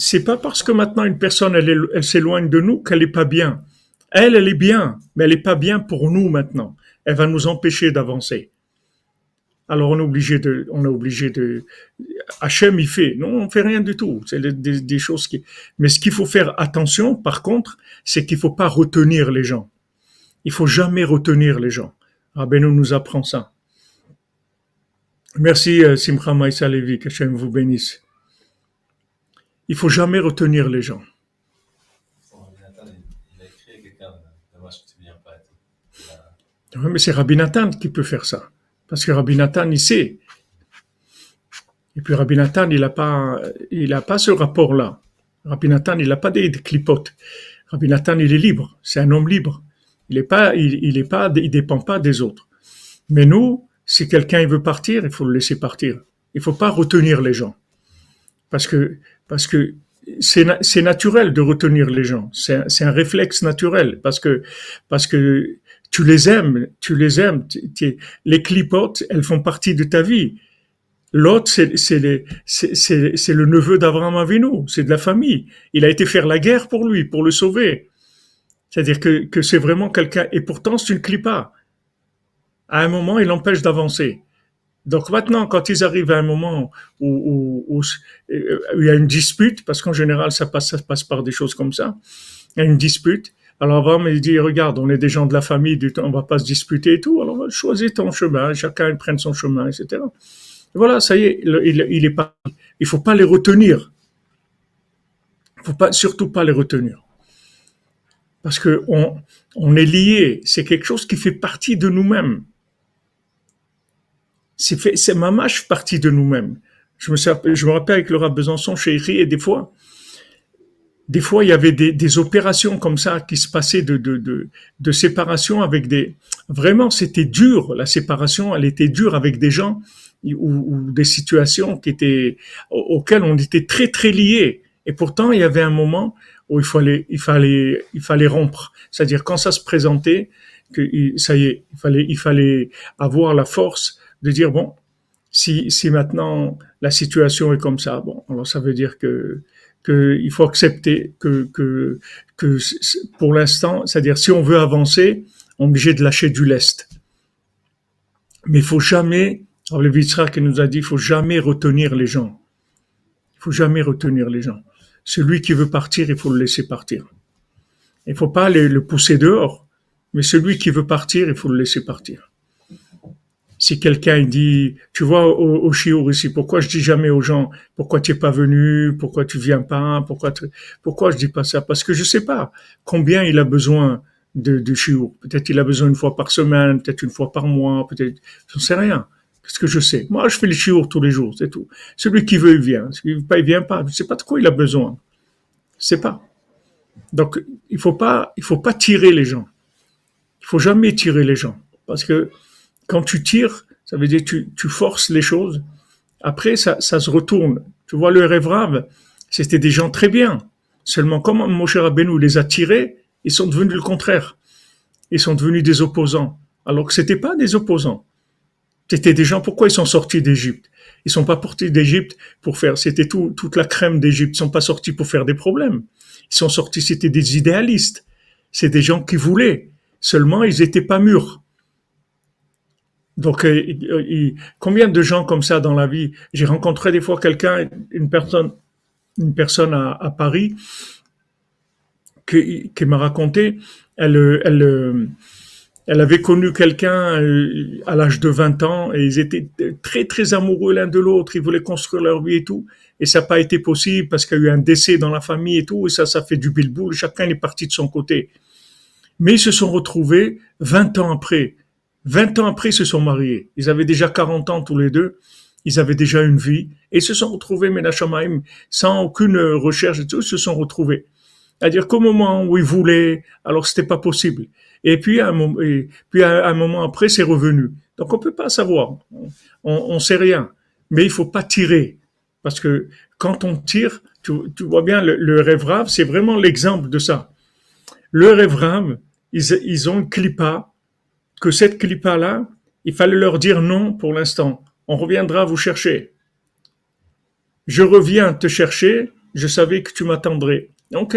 c'est pas parce que maintenant une personne elle, s'éloigne de nous qu'elle est pas bien. Elle, elle est bien, mais elle est pas bien pour nous maintenant. Elle va nous empêcher d'avancer alors on est obligé de, on est obligé de, Hachem il fait, non, on fait rien du tout. C'est des, choses qui, mais ce qu'il faut faire attention, par contre, c'est qu'il faut pas retenir les gens. Il faut jamais retenir les gens. Rabbeinu nous apprend ça. Merci euh, Simcha Maïsa Levi, que Hachem vous bénisse. Il faut jamais retenir les gens. Oui, mais c'est Rabbi Nathan qui peut faire ça. Parce que Rabbi Nathan, il sait. Et puis Rabbi Nathan, il n'a pas, il a pas ce rapport-là. Rabbi Nathan, il n'a pas des, clipotes. Rabbi Nathan, il est libre. C'est un homme libre. Il est pas, il, il est pas, il dépend pas des autres. Mais nous, si quelqu'un veut partir, il faut le laisser partir. Il faut pas retenir les gens. Parce que, parce que c'est naturel de retenir les gens. C'est un réflexe naturel parce que parce que tu les aimes, tu les aimes. les clipotes, elles font partie de ta vie. L'autre, c'est c'est le neveu d'Abraham Avinu, c'est de la famille. Il a été faire la guerre pour lui, pour le sauver. C'est-à-dire que, que c'est vraiment quelqu'un. Et pourtant, c'est une clipa. À un moment, il empêche d'avancer. Donc maintenant, quand ils arrivent à un moment où, où, il y a une dispute, parce qu'en général, ça passe, par des choses comme ça, il y a une dispute, alors Abraham, il dit, regarde, on est des gens de la famille, on va pas se disputer et tout, alors choisis ton chemin, chacun prenne son chemin, etc. voilà, ça y est, il, il est pas, il faut pas les retenir. Il faut pas, surtout pas les retenir. Parce que on, on est lié, c'est quelque chose qui fait partie de nous-mêmes. C'est fait, c'est ma mâche partie de nous-mêmes. Je me, je me rappelle avec rab Besançon chez et des fois, des fois, il y avait des, opérations comme ça qui se passaient de, de, séparation avec des... Vraiment, c'était dur. La séparation, elle était dure avec des gens ou, des situations qui étaient auxquelles on était très très liés. Et pourtant, il y avait un moment où il fallait il fallait il fallait rompre. C'est-à-dire quand ça se présentait, que ça y est, il fallait il fallait avoir la force de dire bon, si si maintenant la situation est comme ça, bon, alors ça veut dire que qu'il faut accepter que, que, pour l'instant, c'est-à-dire si on veut avancer, on est obligé de lâcher du lest. Mais il faut jamais, alors le qui nous a dit, il faut jamais retenir les gens. Il faut jamais retenir les gens. Celui qui veut partir, il faut le laisser partir. Il faut pas le pousser dehors, mais celui qui veut partir, il faut le laisser partir si quelqu'un dit, tu vois, au, au chiour ici, pourquoi je dis jamais aux gens, pourquoi tu es pas venu, pourquoi tu viens pas, pourquoi pourquoi je dis pas ça? Parce que je sais pas combien il a besoin de, de chiour. Peut-être il a besoin une fois par semaine, peut-être une fois par mois, peut-être, je ne sais rien. Qu'est-ce que je sais? Moi, je fais les chiours tous les jours, c'est tout. Celui qui veut, il vient. Celui qui veut pas, il vient pas. Je sais pas de quoi il a besoin. Je sais pas. Donc, il faut pas, il faut pas tirer les gens. Il faut jamais tirer les gens. Parce que, quand tu tires, ça veut dire tu, tu forces les choses. Après, ça, ça se retourne. Tu vois, le rêve c'était des gens très bien. Seulement, comme Moshe Rabbeinu les a tirés, ils sont devenus le contraire. Ils sont devenus des opposants. Alors que c'était pas des opposants. C'était des gens, pourquoi ils sont sortis d'Égypte? Ils sont pas sortis d'Égypte pour faire, c'était tout, toute la crème d'Égypte. Ils sont pas sortis pour faire des problèmes. Ils sont sortis, c'était des idéalistes. C'est des gens qui voulaient. Seulement, ils étaient pas mûrs. Donc, euh, euh, combien de gens comme ça dans la vie? J'ai rencontré des fois quelqu'un, une personne, une personne à, Paris, qui, m'a raconté, elle, elle, elle avait connu quelqu'un euh, à l'âge de 20 ans et ils étaient très très amoureux l'un de l'autre, ils voulaient construire leur vie et tout. Et ça n'a pas été possible parce qu'il y a eu un décès dans la famille et tout, et ça, ça fait du bilboul, chacun est parti de son côté. Mais ils se sont retrouvés 20 ans après. 20 ans après, ils se sont mariés. Ils avaient déjà 40 ans tous les deux. Ils avaient déjà une vie. Et ils se sont retrouvés, Menachamaim, sans aucune recherche et tout, ils se sont retrouvés. C'est-à-dire qu'au moment où ils voulaient, alors c'était pas possible. Et puis, un moment, et puis un moment après, c'est revenu. Donc on peut pas savoir. On, on sait rien. Mais il faut pas tirer. Parce que quand on tire, tu, tu vois bien, le, le rêve c'est vraiment l'exemple de ça. Le rêve ils, ils ont une clipa, que cette clipa-là, il fallait leur dire non pour l'instant. On reviendra vous chercher. Je reviens te chercher, je savais que tu m'attendrais. Ok,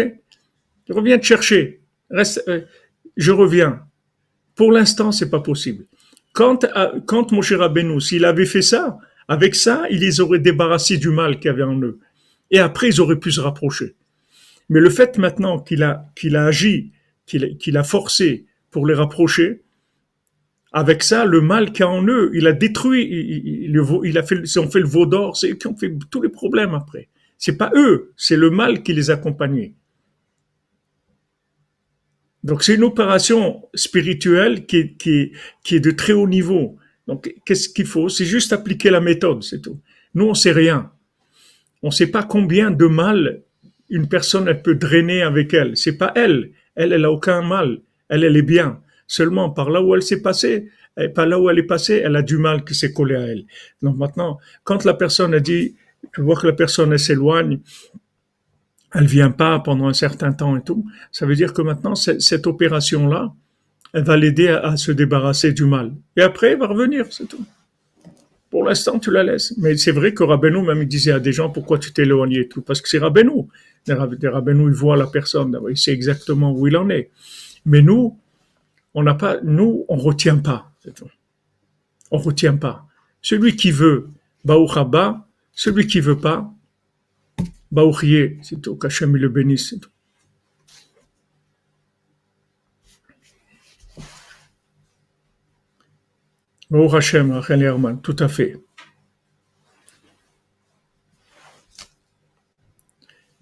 je reviens te chercher. Euh, je reviens. Pour l'instant, c'est pas possible. Quand, euh, quand mon cher Rabbeinu, s'il avait fait ça, avec ça, il les aurait débarrassés du mal qu'il y avait en eux. Et après, ils auraient pu se rapprocher. Mais le fait maintenant qu'il a, qu'il a agi, qu'il a forcé pour les rapprocher, avec ça, le mal qu'il y a en eux, il a détruit, il, a fait, ils ont fait le veau d'or, c'est eux qui ont fait tous les problèmes après. C'est pas eux, c'est le mal qui les accompagnait. Donc c'est une opération spirituelle qui est de très haut niveau. Donc, qu'est-ce qu'il faut? C'est juste appliquer la méthode, c'est tout. Nous, on sait rien. On ne sait pas combien de mal une personne peut drainer avec elle. C'est pas elle. Elle, elle a aucun mal. Elle, elle est bien. Seulement par là où elle s'est passée, et là où elle est passée, elle a du mal qui s'est collé à elle. Donc maintenant, quand la personne a dit, tu vois que la personne s'éloigne, elle vient pas pendant un certain temps et tout, ça veut dire que maintenant cette opération là, elle va l'aider à, se débarrasser du mal. Et après, elle va revenir, c'est tout. Pour l'instant, tu la laisses. Mais c'est vrai que Rabbeinu, même, il disait à des gens, pourquoi tu t'es éloigné et tout? Parce que c'est Rabbeinu. Rabbeinu, il voit la personne, il sait exactement où il en est. Mais nous, on n'a pas, nous, on retient pas, c'est tout. On retient pas. Celui qui veut, Baouchaba, celui qui veut pas, Baouchier, c'est tout, qu'Hachem le bénisse, c'est tout. Au Hachem, tout à fait.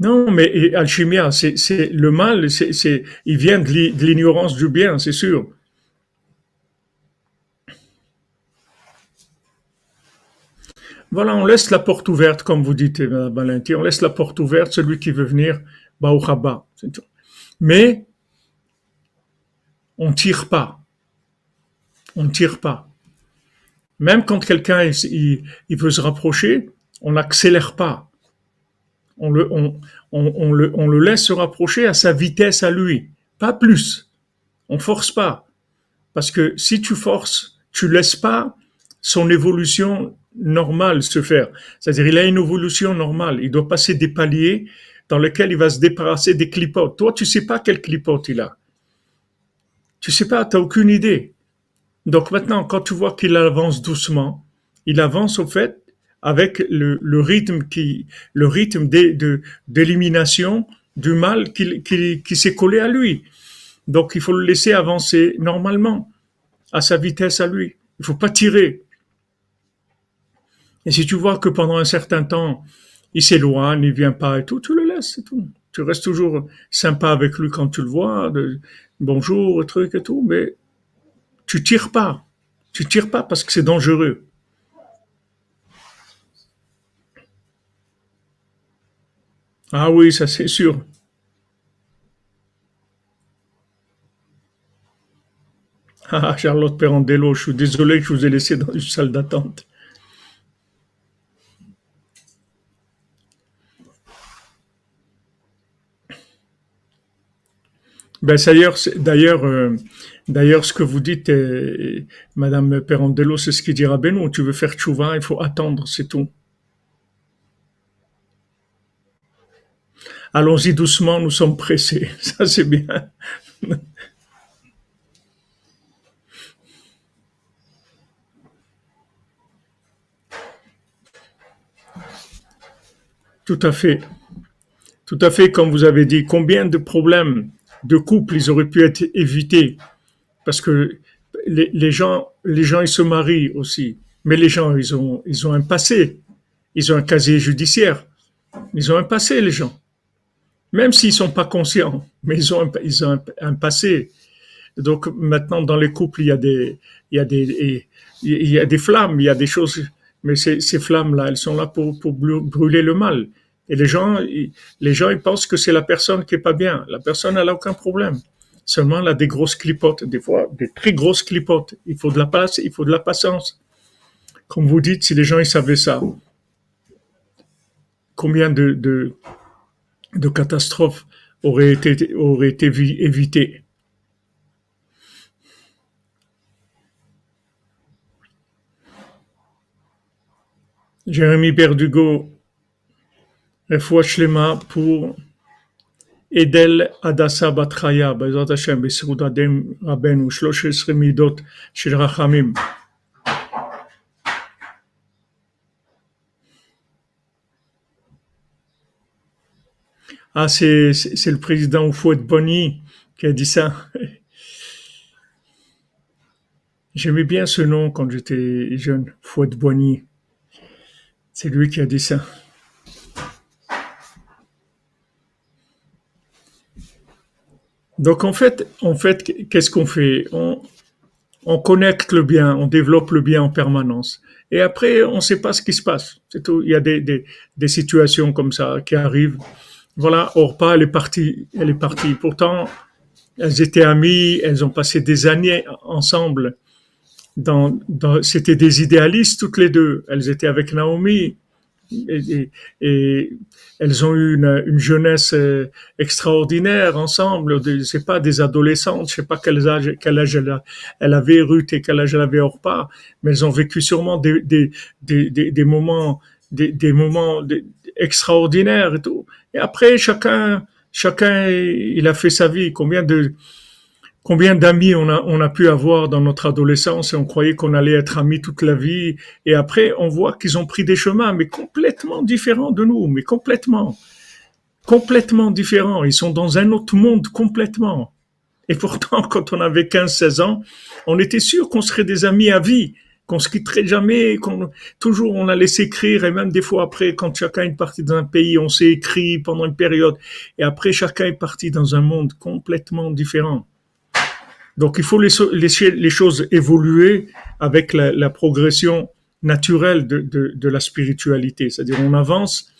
Non, mais alchimia, c'est le mal, c'est il vient de l'ignorance du bien, c'est sûr. Voilà, on laisse la porte ouverte, comme vous dites, Valentin, on laisse la porte ouverte, celui qui veut venir, Baouchaba. Mais, on tire pas. On tire pas. Même quand quelqu'un il, veut se rapprocher, on n'accélère pas. On le, on, on, le, on le laisse se rapprocher à sa vitesse à lui, pas plus. On force pas. Parce que si tu forces, tu laisses pas son évolution normale se faire. C'est-à-dire, il a une évolution normale. Il doit passer des paliers dans lesquels il va se débarrasser des clipotes. Toi, tu sais pas quel clipote il a. Tu sais pas, tu n'as aucune idée. Donc maintenant, quand tu vois qu'il avance doucement, il avance au fait avec le, le rythme qui, le rythme d'élimination du mal qui, qui, qui s'est collé à lui. Donc il faut le laisser avancer normalement, à sa vitesse à lui. Il faut pas tirer. Et si tu vois que pendant un certain temps, il s'éloigne, il vient pas et tout, tu le laisses, c'est tout. Tu restes toujours sympa avec lui quand tu le vois, de bonjour, truc et tout, mais tu tires pas. Tu tires pas parce que c'est dangereux. Ah oui, ça c'est sûr. Ah, Charlotte Perrandello, je suis désolé que je vous ai laissé dans une salle d'attente. Ben, d'ailleurs, euh, D'ailleurs, ce que vous dites, Madame Perandello, c'est ce qu'il dira Benoît. Tu veux faire tchouva, il faut attendre, c'est tout. Allons-y doucement, nous sommes pressés. Ça, c'est bien. Tout à fait. Tout à fait, comme vous avez dit, combien de problèmes de couple ils auraient pu être évités? Parce que les, gens, ils se marient aussi, mais les gens, ils ont un passé, ils ont un casier judiciaire, ils ont un passé, les gens même s'ils sont pas conscients, mais ils ont un, ils ont un, passé. Donc maintenant dans les couples il y a des il y a des il y a des flammes, il y a des choses, mais ces, ces flammes là elles sont là pour pour brûler le mal. Et les gens, les gens, ils pensent que c'est la personne qui est pas bien. La personne, elle a aucun problème. Seulement, elle a des grosses clipotes, des fois, des très grosses clipotes. Il faut de la passe, il faut de la patience. Comme vous dites, si les gens, ils savaient ça, combien de, de catastrophes auraient été, été évitées. Jérémy Berdugo, Refoua Shlema pour Edel Adassa Batraya, Bezrat Hashem, Besroudadim Rabbeinu, Shlosh Midot, Shil Rachamim. Ah, c'est, le président Oufouet Bonny qui a dit ça. J'aimais bien ce nom quand j'étais jeune, Fouet Bonny. C'est lui qui a dit ça. Donc en fait, en fait, qu'est-ce qu'on fait? On, on connecte le bien, on développe le bien en permanence. Et après, on ne sait pas ce qui se passe. Il y a des, des, des, situations comme ça qui arrivent. Voilà, Orpa, elle est partie. Elle est partie. Pourtant, elles étaient amies, elles ont passé des années ensemble. Dans, dans, c'était des idéalistes toutes les deux. Elles étaient avec Naomi et, et, elles ont eu une, une jeunesse euh, extraordinaire ensemble. C'est pas des adolescentes, je sais pas quel âge, quel âge elle, a, elle avait Ruth et quel âge elle avait Orpa, mais elles ont vécu sûrement des, des, des, des, moments, des moments extraordinaires et tout. Et après, chacun, chacun, il a fait sa vie. Combien de, Combien d'amis on a, on a pu avoir dans notre adolescence et on croyait qu'on allait être amis toute la vie. Et après, on voit qu'ils ont pris des chemins, mais complètement différents de nous, mais complètement. Complètement différents. Ils sont dans un autre monde complètement. Et pourtant, quand on avait 15, 16 ans, on était sûr qu'on serait des amis à vie, qu'on se quitterait jamais, qu'on, toujours on allait s'écrire et même des fois après, quand chacun est parti dans un pays, on s'est écrit pendant une période. Et après, chacun est parti dans un monde complètement différent. Donc il faut laisser les choses évoluer avec la, progression naturelle de, la spiritualité. C'est-à-dire on avance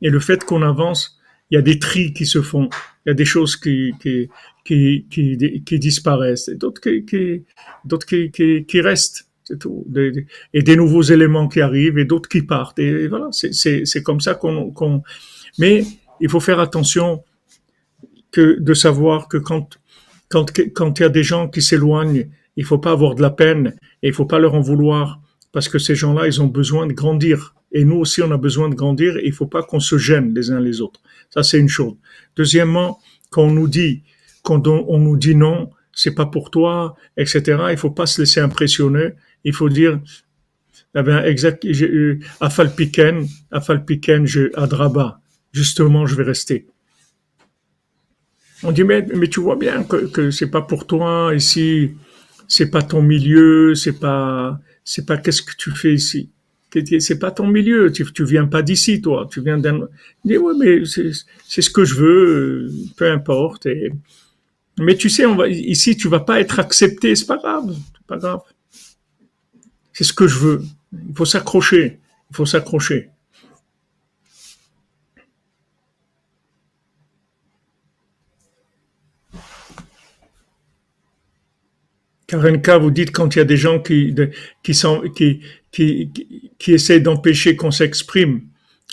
et le fait qu'on avance, il y a des tris qui se font, il y a des choses qui, qui, qui, qui, disparaissent et d'autres qui, qui, qui restent. Et des nouveaux éléments qui arrivent et d'autres qui partent. Et voilà, c'est comme ça qu'on... qu'on Mais il faut faire attention que de savoir que quand quand, quand il y a des gens qui s'éloignent, il faut pas avoir de la peine et il faut pas leur en vouloir parce que ces gens-là, ils ont besoin de grandir. Et nous aussi, on a besoin de grandir et il faut pas qu'on se gêne les uns les autres. Ça, c'est une chose. Deuxièmement, quand on nous dit, quand on, nous dit non, c'est pas pour toi, etc., il faut pas se laisser impressionner. Il faut dire, eh bien, exact, afalpiken, afalpiken, je, adraba. Justement, je vais rester. On dit, mais, mais tu vois bien que, que c'est pas pour toi ici, c'est pas ton milieu, c'est pas, c'est pas qu'est-ce que tu fais ici? C'est pas ton milieu, tu, tu viens pas d'ici, toi, tu viens d'un. dit ouais, mais c'est ce que je veux, peu importe. Mais tu sais, on va, ici, tu vas pas être accepté, c'est pas grave, c'est pas grave. C'est ce que je veux. Il faut s'accrocher, il faut s'accrocher. Karenka, vous dites quand il y a des gens qui, essaient d'empêcher qu'on s'exprime.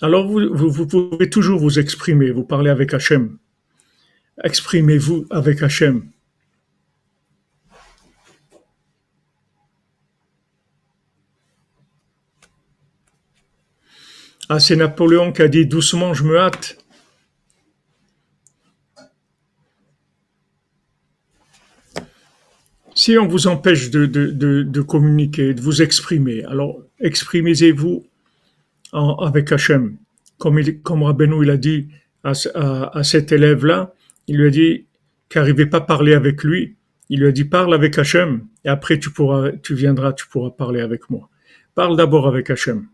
Alors vous, vous, pouvez toujours vous exprimer, vous parlez avec Hachem. Exprimez-vous avec Hachem. Ah, c'est Napoléon qui a dit doucement, je me hâte. Si on vous empêche de, de, de, communiquer, de vous exprimer, alors exprimez-vous avec Hachem. comme, comme Rabbeinu il a dit à, à, cet élève-là, il lui a dit qu'il n'arrivait pas à parler avec lui. Il lui a dit parle avec Hachem et après tu pourras, tu viendras, tu pourras parler avec moi. Parle d'abord avec Hachem.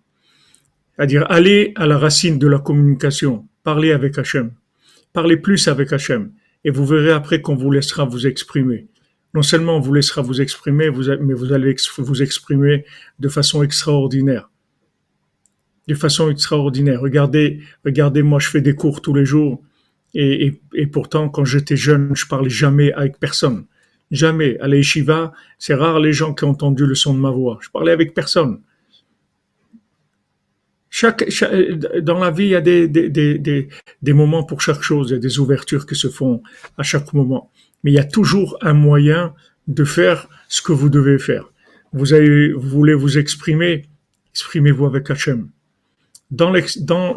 C'est-à-dire allez à la racine de la communication, parlez avec Hachem. Parlez plus avec Hachem et vous verrez après qu'on vous laissera vous exprimer. Non seulement on vous laissera vous exprimer, mais vous allez vous exprimer de façon extraordinaire de façon extraordinaire. Regardez, regardez, moi je fais des cours tous les jours et, et, pourtant quand j'étais jeune, je parlais jamais avec personne. Jamais. À l'Eshiva, c'est rare les gens qui ont entendu le son de ma voix. Je parlais avec personne. Chaque, dans la vie, il y a des, moments pour chaque chose, il y a des ouvertures qui se font à chaque moment. Mais il y a toujours un moyen de faire ce que vous devez faire. Vous, avez, vous voulez vous exprimer, exprimez-vous avec Hachem dans,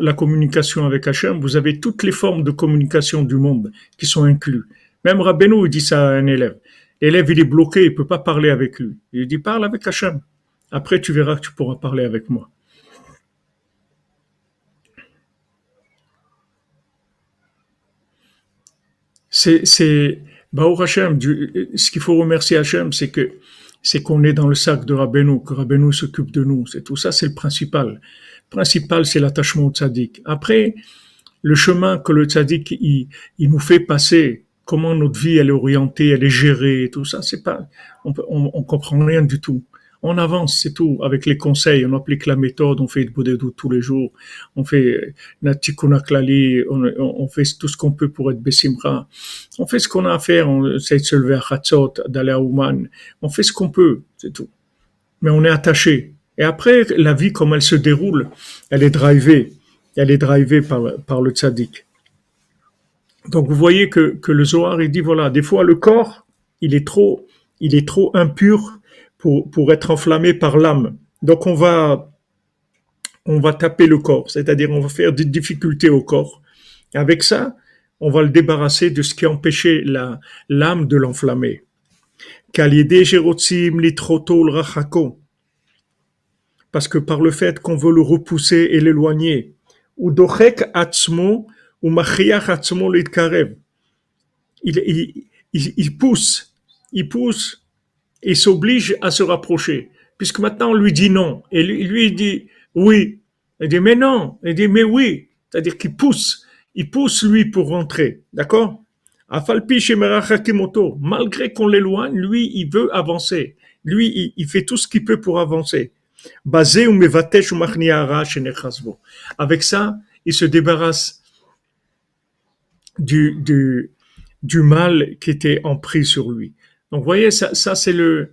la communication avec Hachem, vous avez toutes les formes de communication du monde qui sont incluses. Même Rabbeinu dit ça à un élève. L'élève, il est bloqué, il peut pas parler avec lui. Il dit, parle avec Hachem. Après, tu verras que tu pourras parler avec moi. C'est, c'est, Hachem, ce qu'il faut remercier Hachem, c'est que, c'est qu'on est dans le sac de Rabbeinu, que Rabbeinu s'occupe de nous. C'est tout ça, c'est le principal principal, c'est l'attachement au tzaddik. Après, le chemin que le tzaddik il, il, nous fait passer, comment notre vie elle est orientée, elle est gérée, tout ça, c'est pas, on, on, on, comprend rien du tout. On avance, c'est tout, avec les conseils, on applique la méthode, on fait de Boudédou tous les jours, on fait Natikuna Klali, on, on, fait tout ce qu'on peut pour être Bessimra, on fait ce qu'on a à faire, on essaie de se lever à Hatzot, d'aller à Ouman, on fait ce qu'on peut, c'est tout. Mais on est attaché, et après, la vie, comme elle se déroule, elle est drivée. Elle est drivée par, par le tzaddik. Donc, vous voyez que, que le Zohar, il dit, voilà, des fois, le corps, il est trop, il est trop impur pour, pour être enflammé par l'âme. Donc, on va, on va taper le corps. C'est-à-dire, on va faire des difficultés au corps. avec ça, on va le débarrasser de ce qui empêchait la, l'âme de l'enflammer parce que par le fait qu'on veut le repousser et l'éloigner, ou atzmo, ou atzmo. Il, il, il, il pousse, il s'oblige à se rapprocher. Puisque maintenant on lui dit non. Et lui, lui il dit oui. Il dit mais non. Il dit mais oui. C'est-à-dire qu'il pousse. Il pousse lui pour rentrer. D'accord? Malgré qu'on l'éloigne, lui, il veut avancer. Lui, il, il fait tout ce qu'il peut pour avancer. Avec ça, il se débarrasse du, du, du mal qui était empris sur lui. Donc, vous voyez, ça, ça c'est le.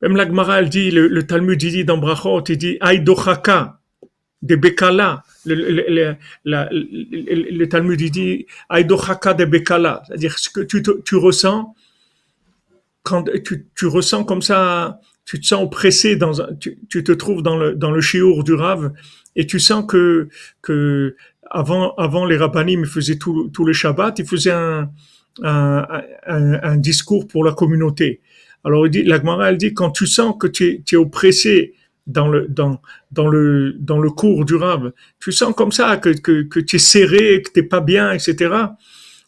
Même la Gemara, elle dit, le, le Talmud, il dit dans Brachot, il dit Aïdochaka, de Bekala. Le, le, le, Talmud, il dit Aïdochaka de Bekala. C'est-à-dire, ce que tu, tu ressens, quand tu, tu ressens comme ça tu te sens oppressé dans tu, tu, te trouves dans le dans le chiour du rave et tu sens que que avant avant les rabbinim faisaient tout tout le Shabbat, ils faisaient un un, un, un discours pour la communauté. Alors il dit elle dit quand tu sens que tu es, tu es oppressé dans le dans dans le dans le cours du rave, tu sens comme ça que que, que tu es serré, que t'es pas bien, etc.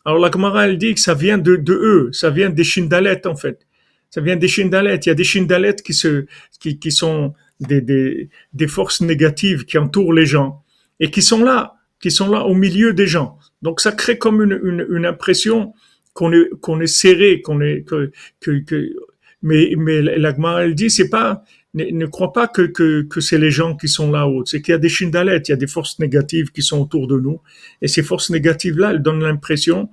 Alors la Gemara elle dit que ça vient de de eux, ça vient des Shindalettes en fait ça vient des shindalettes. Il y a des shindalettes qui se, qui, qui sont des, des, des forces négatives qui entourent les gens et qui sont là, qui sont là au milieu des gens. Donc ça crée comme une, une, une impression qu'on est, qu'on est serré, qu'on est, que, que, que, mais, mais l'agma, elle dit, c'est pas, ne, ne crois pas que, que, que c'est les gens qui sont là-haut. C'est qu'il y a des shindalettes, il y a des forces négatives qui sont autour de nous. Et ces forces négatives-là, elles donnent l'impression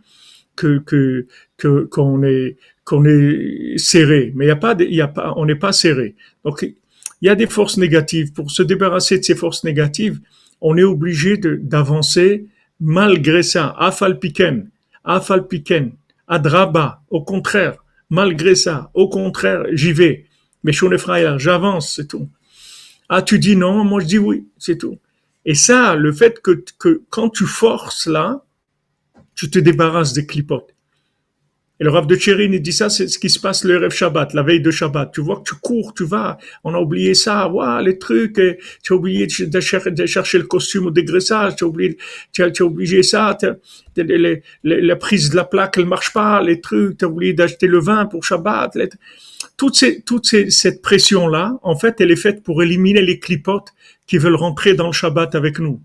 que, que, que, qu'on est, qu'on est serré, mais il y a pas, il y a pas, on n'est pas serré. Donc il y a des forces négatives. Pour se débarrasser de ces forces négatives, on est obligé d'avancer malgré ça. Afalpiken, afalpiken, adraba. Au contraire, malgré ça, au contraire, j'y vais. Mais frère, j'avance, c'est tout. Ah, tu dis non, moi je dis oui, c'est tout. Et ça, le fait que, que quand tu forces là, tu te débarrasses des clipotes. Et le Rav de Tchérin, il dit ça, c'est ce qui se passe le rêve Shabbat, la veille de Shabbat. Tu vois que tu cours, tu vas, on a oublié ça, waouh, les trucs, tu as oublié de, chercher le costume au dégraissage, tu as oublié, tu as, oublié ça, la prise de la plaque, elle marche pas, les trucs, tu as oublié d'acheter le vin pour Shabbat. toute, ces, toute cette pression-là, en fait, elle est faite pour éliminer les clipotes qui veulent rentrer dans le Shabbat avec nous.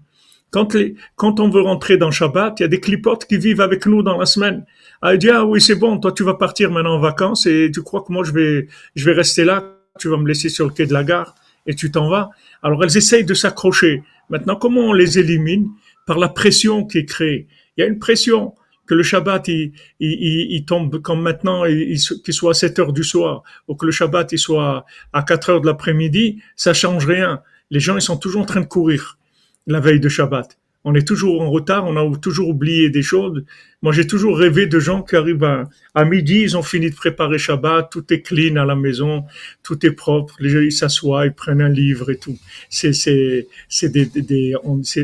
Quand, les, quand on veut rentrer dans Shabbat, il y a des clipotes qui vivent avec nous dans la semaine. Ah, il dit, ah oui, c'est bon, toi tu vas partir maintenant en vacances et tu crois que moi je vais, je vais rester là, tu vas me laisser sur le quai de la gare et tu t'en vas. Alors elles essayent de s'accrocher. Maintenant, comment on les élimine Par la pression qui est créée? Il y a une pression que le Shabbat il, il, il tombe comme maintenant, qu'il soit à 7 heures du soir, ou que le Shabbat il soit à 4 heures de l'après-midi, ça change rien. Les gens ils sont toujours en train de courir la veille de Shabbat. On est toujours en retard, on a toujours oublié des choses. Moi, j'ai toujours rêvé de gens qui arrivent à, midi, ils ont fini de préparer Shabbat, tout est clean à la maison, tout est propre, les gens ils s'assoient, ils prennent un livre et tout. C'est c'est c'est des des,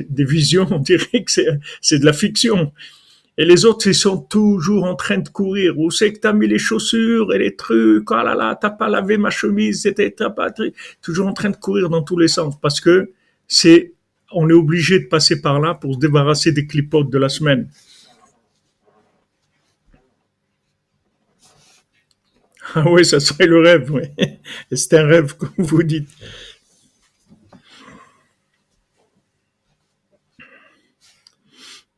des visions, on dirait que c'est de la fiction. Et les autres, ils sont toujours en train de courir. Où c'est que t'as mis les chaussures et les trucs? Oh là là, t'as pas lavé ma chemise, c'était pas toujours en train de courir dans tous les sens parce que c'est on est obligé de passer par là pour se débarrasser des clipotes de la semaine. Ah oui, ça serait le rêve, oui. C'est un rêve, comme vous dites.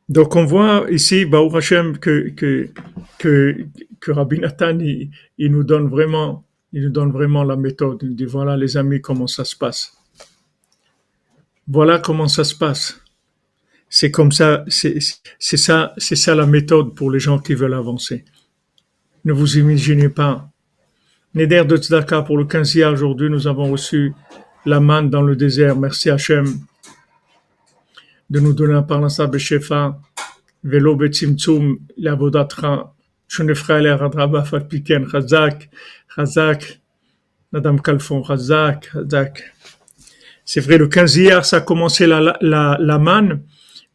Donc on voit ici, Baou Hashem, que, que, que, Rabbi Nathan, il, nous donne vraiment, il nous donne vraiment la méthode. Il dit voilà les amis, comment ça se passe. Voilà comment ça se passe. C'est comme ça, c'est ça, c'est ça la méthode pour les gens qui veulent avancer. Ne vous imaginez pas. Neder de Tzedaka pour le 15e aujourd'hui, nous avons reçu la manne dans le désert. Merci Hachem de nous donner un parnassa beshefa, velo betzimtzum, l'avodatra, shonefra radraba fatpiken, chazak, chazak, Madame Kalfon, chazak, chazak. C'est vrai, le 15 hier, ça a commencé la, la, la manne,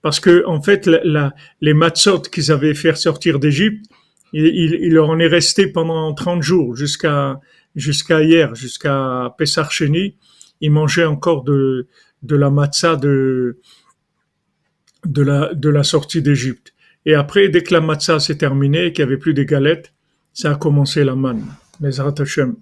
parce que en fait, la, les matzot qu'ils avaient fait sortir d'Égypte, il, il, leur en est resté pendant 30 jours, jusqu'à hier, jusqu'à Pessar Cheni. Ils mangeaient encore de, de la matzah de, de, la, de la sortie d'Égypte. Et après, dès que la matzah s'est terminée, qu'il n'y avait plus de galettes, ça a commencé la manne. Les Hashem.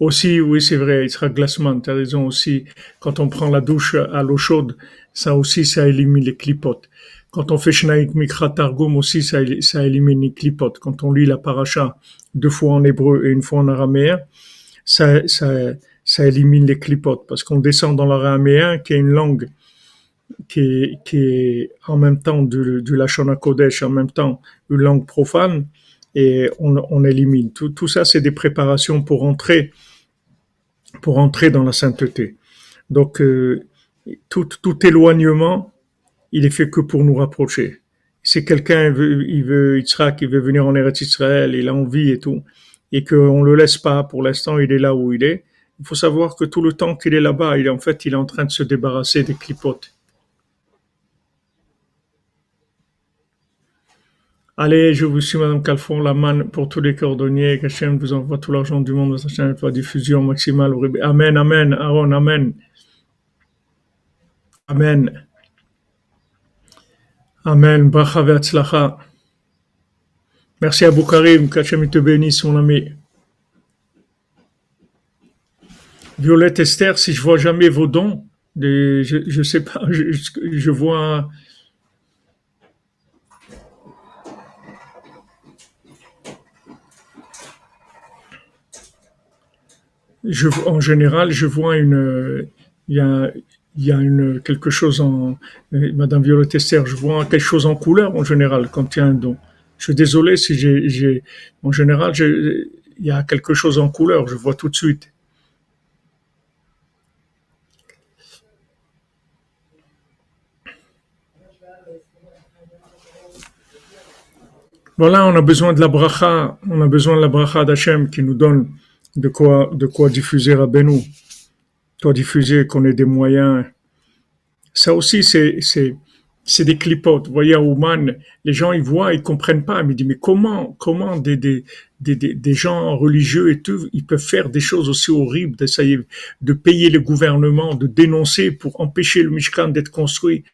Aussi, oui, c'est vrai, il sera glacement. Tu as raison aussi. Quand on prend la douche à l'eau chaude, ça aussi, ça élimine les clipotes. Quand on fait Shnaïk Mikra Targum aussi, ça, ça élimine les clipotes. Quand on lit la paracha deux fois en hébreu et une fois en araméen, ça, ça, ça élimine les clipotes. Parce qu'on descend dans l'araméen, qui est une langue qui est, qui est en même temps du, du Lachon Kodesh, en même temps une langue profane, et on, on élimine. Tout, tout ça, c'est des préparations pour entrer pour entrer dans la sainteté. Donc, euh, tout, éloignement, il est fait que pour nous rapprocher. Si quelqu'un veut, il veut Yitzhak, il veut venir en Eretz Israël, il a envie et tout, et qu'on le laisse pas, pour l'instant, il est là où il est. Il faut savoir que tout le temps qu'il est là-bas, il en fait, il est en train de se débarrasser des clipotes. Allez, je vous suis, Madame Calfon, la manne pour tous les cordonniers. Que vous envoie tout l'argent du monde. Hachem la diffusion maximale. Amen, Amen, Aaron, Amen. Amen. Amen. Bracha ve'atzlacha. Merci à Boukarim. Qu'Hachem te bénisse, mon ami. Violette Esther, si je vois jamais vos dons, je, je sais pas, je vois en général, je vois une, il y a, il y a une, quelque chose en, Madame Violette Esther, je vois quelque chose en couleur en général quand il y a un don. Je suis désolé si j'ai en général, il y a quelque chose en couleur, je vois tout de suite. Voilà, on a besoin de la bracha, on a besoin de la bracha d'Hachem qui nous donne de quoi, de quoi diffuser à Benou, quoi diffuser, qu'on ait des moyens. Ça aussi, c'est, c'est, c'est des clipotes. Vous voyez, à Ouman, les gens, ils voient, ils comprennent pas. Mais ils disent, mais comment, comment des, des, des, des, gens religieux et tout, ils peuvent faire des choses aussi horribles, d'essayer de payer le gouvernement, de dénoncer pour empêcher le Mishkan d'être construit?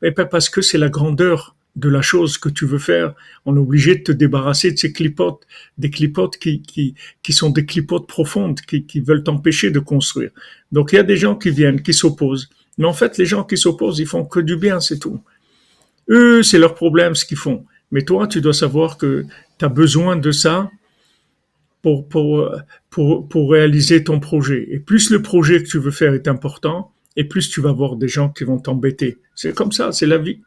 Mais pas parce que c'est la grandeur de la chose que tu veux faire, on est obligé de te débarrasser de ces clipotes, des clipotes qui, qui, qui sont des clipotes profondes, qui, qui veulent t'empêcher de construire. Donc il y a des gens qui viennent, qui s'opposent. Mais en fait, les gens qui s'opposent, ils font que du bien, c'est tout. Eux, c'est leur problème ce qu'ils font. Mais toi, tu dois savoir que tu as besoin de ça pour, pour, pour, pour réaliser ton projet. Et plus le projet que tu veux faire est important, et plus tu vas avoir des gens qui vont t'embêter. C'est comme ça, c'est la vie.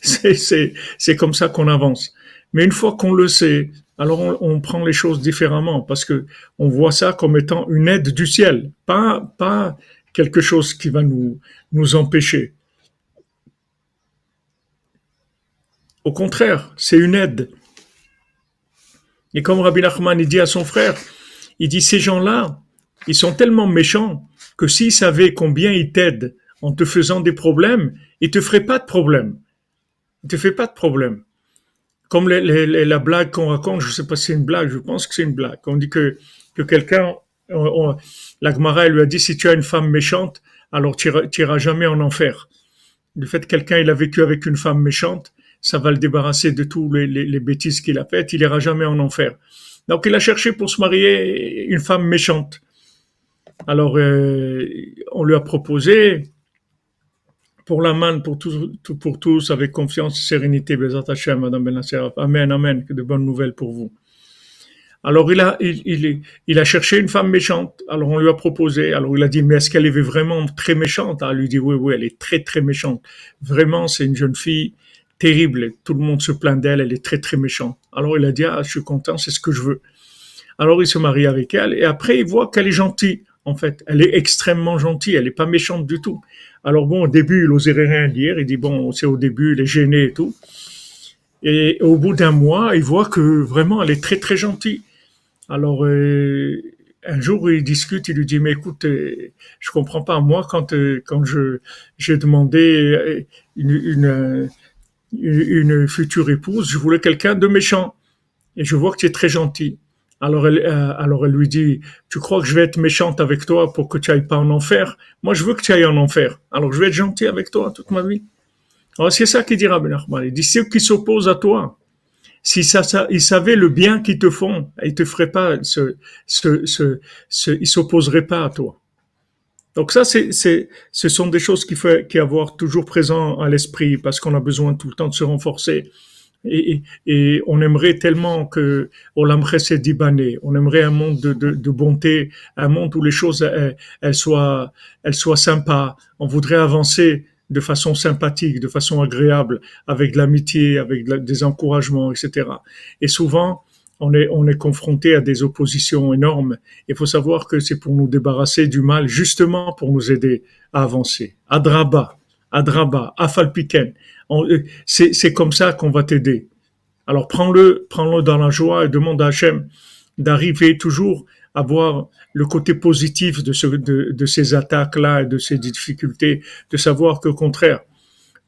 C'est, comme ça qu'on avance. Mais une fois qu'on le sait, alors on, prend les choses différemment parce que on voit ça comme étant une aide du ciel, pas, quelque chose qui va nous, nous empêcher. Au contraire, c'est une aide. Et comme Rabbi Nachman dit à son frère, il dit ces gens-là, ils sont tellement méchants que s'ils savaient combien ils t'aident en te faisant des problèmes, ils te feraient pas de problème. Ils te feraient pas de problème. Comme la blague qu'on raconte, je sais pas si c'est une blague, je pense que c'est une blague. On dit que, que quelqu'un, la Gemara, lui a dit si tu as une femme méchante, alors tu n'iras jamais en enfer. Le fait que quelqu'un il a vécu avec une femme méchante, ça va le débarrasser de tous les, bêtises qu'il a faites, il ira jamais en enfer. Donc il a cherché pour se marier une femme méchante. Alors euh, on lui a proposé pour la main, pour tous, pour tous, avec confiance, sérénité, Bezat Hashem, Madame Ben Amen, Amen, que de bonnes nouvelles pour vous. Alors il a, il, il, il, a cherché une femme méchante. Alors on lui a proposé. Alors il a dit, mais est-ce qu'elle est vraiment très méchante? Elle lui dit, oui, oui, elle est très, très méchante. Vraiment, c'est une jeune fille terrible. Tout le monde se plaint d'elle, elle est très très méchante. Alors il a dit, ah, je suis content, c'est ce que je veux. Alors il se marie avec elle et après il voit qu'elle est gentille. En fait, elle est extrêmement gentille, elle est pas méchante du tout. Alors bon, au début, il n'oserait rien dire. Il dit bon, c'est au début, il est gêné et tout. Et au bout d'un mois, il voit que vraiment, elle est très très gentille. Alors euh, un jour, il discute, il lui dit mais écoute, euh, je comprends pas. Moi, quand euh, quand je j'ai demandé une, une une future épouse, je voulais quelqu'un de méchant. Et je vois que tu es très gentil. Alors elle, euh, alors elle lui dit, tu crois que je vais être méchante avec toi pour que tu ailles pas en enfer? Moi, je veux que tu ailles en enfer. Alors je vais être gentil avec toi toute ma vie. Alors c'est ça qu'il dira Ben Il dit, ceux qui s'opposent à toi, si ça, ils savaient le bien qu'ils te font, ils te feraient pas ce, ils s'opposeraient pas à toi. Donc ça, c'est, c'est, ce sont des choses qu'il faut, avoir toujours présent à l'esprit parce qu'on a besoin tout le temps de se renforcer. Et, et, on aimerait tellement que aimerait c'est d'Ibané, on aimerait un monde de, de, de, bonté, un monde où les choses elles, elles, soient elles soient sympas. On voudrait avancer de façon sympathique, de façon agréable, avec de l'amitié, avec des encouragements, etc. Et souvent, on est, on est confronté à des oppositions énormes. Il faut savoir que c'est pour nous débarrasser du mal, justement pour nous aider à avancer. Adraba, Adraba, Afalpiken. Euh, c'est comme ça qu'on va t'aider. Alors prends-le, prends-le dans la joie et demande à Hachem d'arriver toujours à voir le côté positif de, ce, de, de ces attaques-là et de ces difficultés, de savoir qu'au contraire,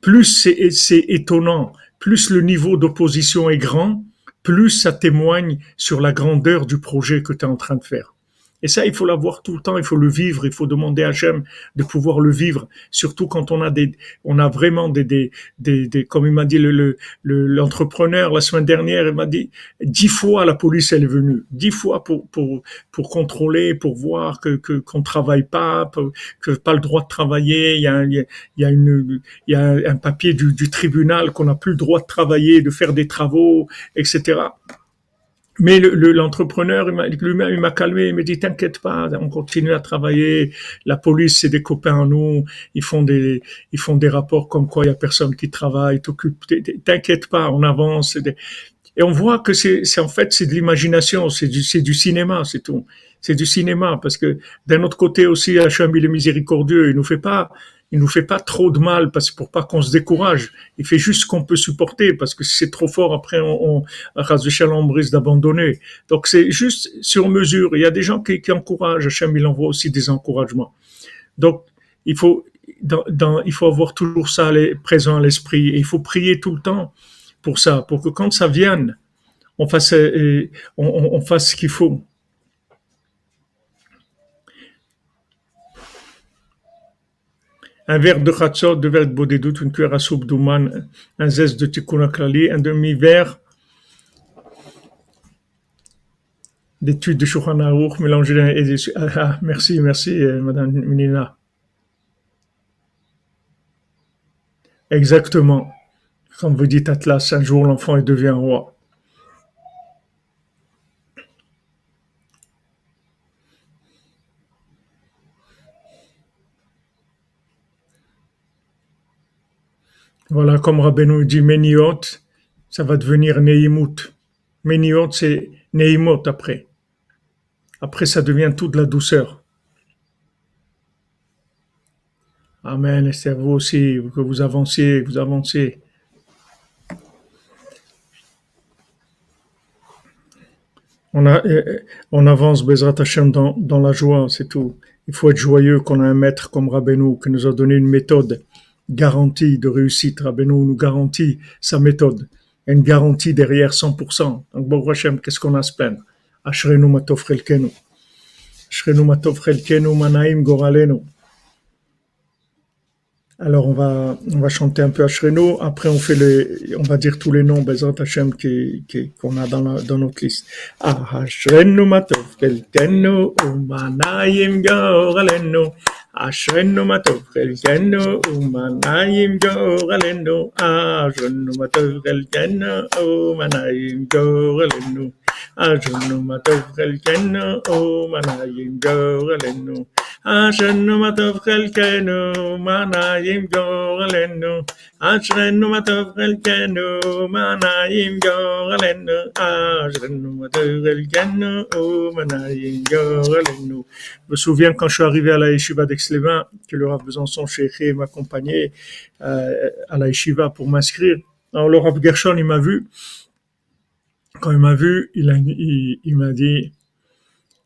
plus c'est étonnant, plus le niveau d'opposition est grand, plus ça témoigne sur la grandeur du projet que tu es en train de faire. Et ça, il faut l'avoir tout le temps, il faut le vivre, il faut demander à Hachem de pouvoir le vivre, surtout quand on a des, on a vraiment des, des, des, comme il m'a dit le, l'entrepreneur la semaine dernière, il m'a dit dix fois la police elle est venue, dix fois pour pour pour contrôler, pour voir que que qu'on travaille pas, que pas le droit de travailler, il y a il y a une il y a un papier du, du tribunal qu'on n'a plus le droit de travailler, de faire des travaux, etc. Mais l'entrepreneur le, lui-même, il m'a calmé, il m'a dit t'inquiète pas, on continue à travailler. La police, c'est des copains à nous. Ils font des, ils font des rapports comme quoi il y a personne qui travaille. T'inquiète pas, on avance. Et on voit que c'est, en fait, c'est de l'imagination, c'est du, du cinéma, c'est tout. C'est du cinéma parce que d'un autre côté aussi, Hachem il est miséricordieux, il nous fait pas il nous fait pas trop de mal parce pour pas qu'on se décourage. Il fait juste ce qu'on peut supporter parce que si c'est trop fort, après on, on on brise d'abandonner. Donc c'est juste sur mesure. Il y a des gens qui, qui encouragent. Hachem, il envoie aussi des encouragements. Donc il faut dans, il faut avoir toujours ça présent à l'esprit. Et il faut prier tout le temps pour ça, pour que quand ça vienne, on fasse, euh, on, on fasse ce qu'il faut. Un verre de khatsot, deux verres de bodedut, une cuillère à soupe d'ouman, un zeste de tikkun un demi-verre d'études de Shulchan mélangé et ah, ah, merci, merci, euh, madame Nina. Exactement. Comme vous dites Atlas, un jour l'enfant devient roi. Voilà, comme Rabbeinu dit Meniot, ça va devenir Neimut. Meniot, c'est Neimot après. Après, ça devient toute la douceur. Amen. Et c'est vous aussi que vous avanciez, vous avancez. On, a, euh, on avance, Bezrat Hashem, dans, dans la joie, c'est tout. Il faut être joyeux qu'on a un maître comme Rabbeinu qui nous a donné une méthode garantie de réussite. Rabbeinu nous garantit sa méthode. Une garantie derrière 100%. Donc, bon, Hachem, qu'est-ce qu'on a à se plaindre? Ashrenu matov chelkenu. Ashrenu matov manaim goralenu. Alors on va on va chanter un peu Ashrenu. Après on fait on va dire tous les noms Bezrat Hashem qui qu'on a dans dans notre liste. Ashrenu matov manaim goralenu. Ashenu matov chelkenu umanayim gorelenu. Ashenu matov chelkenu umanayim gorelenu. Je me souviens quand je suis arrivé à la yeshiva d'Aix-les-Bains, que le Rav Besançon Chéché m'accompagnait euh, à la yeshiva pour m'inscrire. Alors, le Gershon, il m'a vu. Quand il m'a vu, il, m'a dit,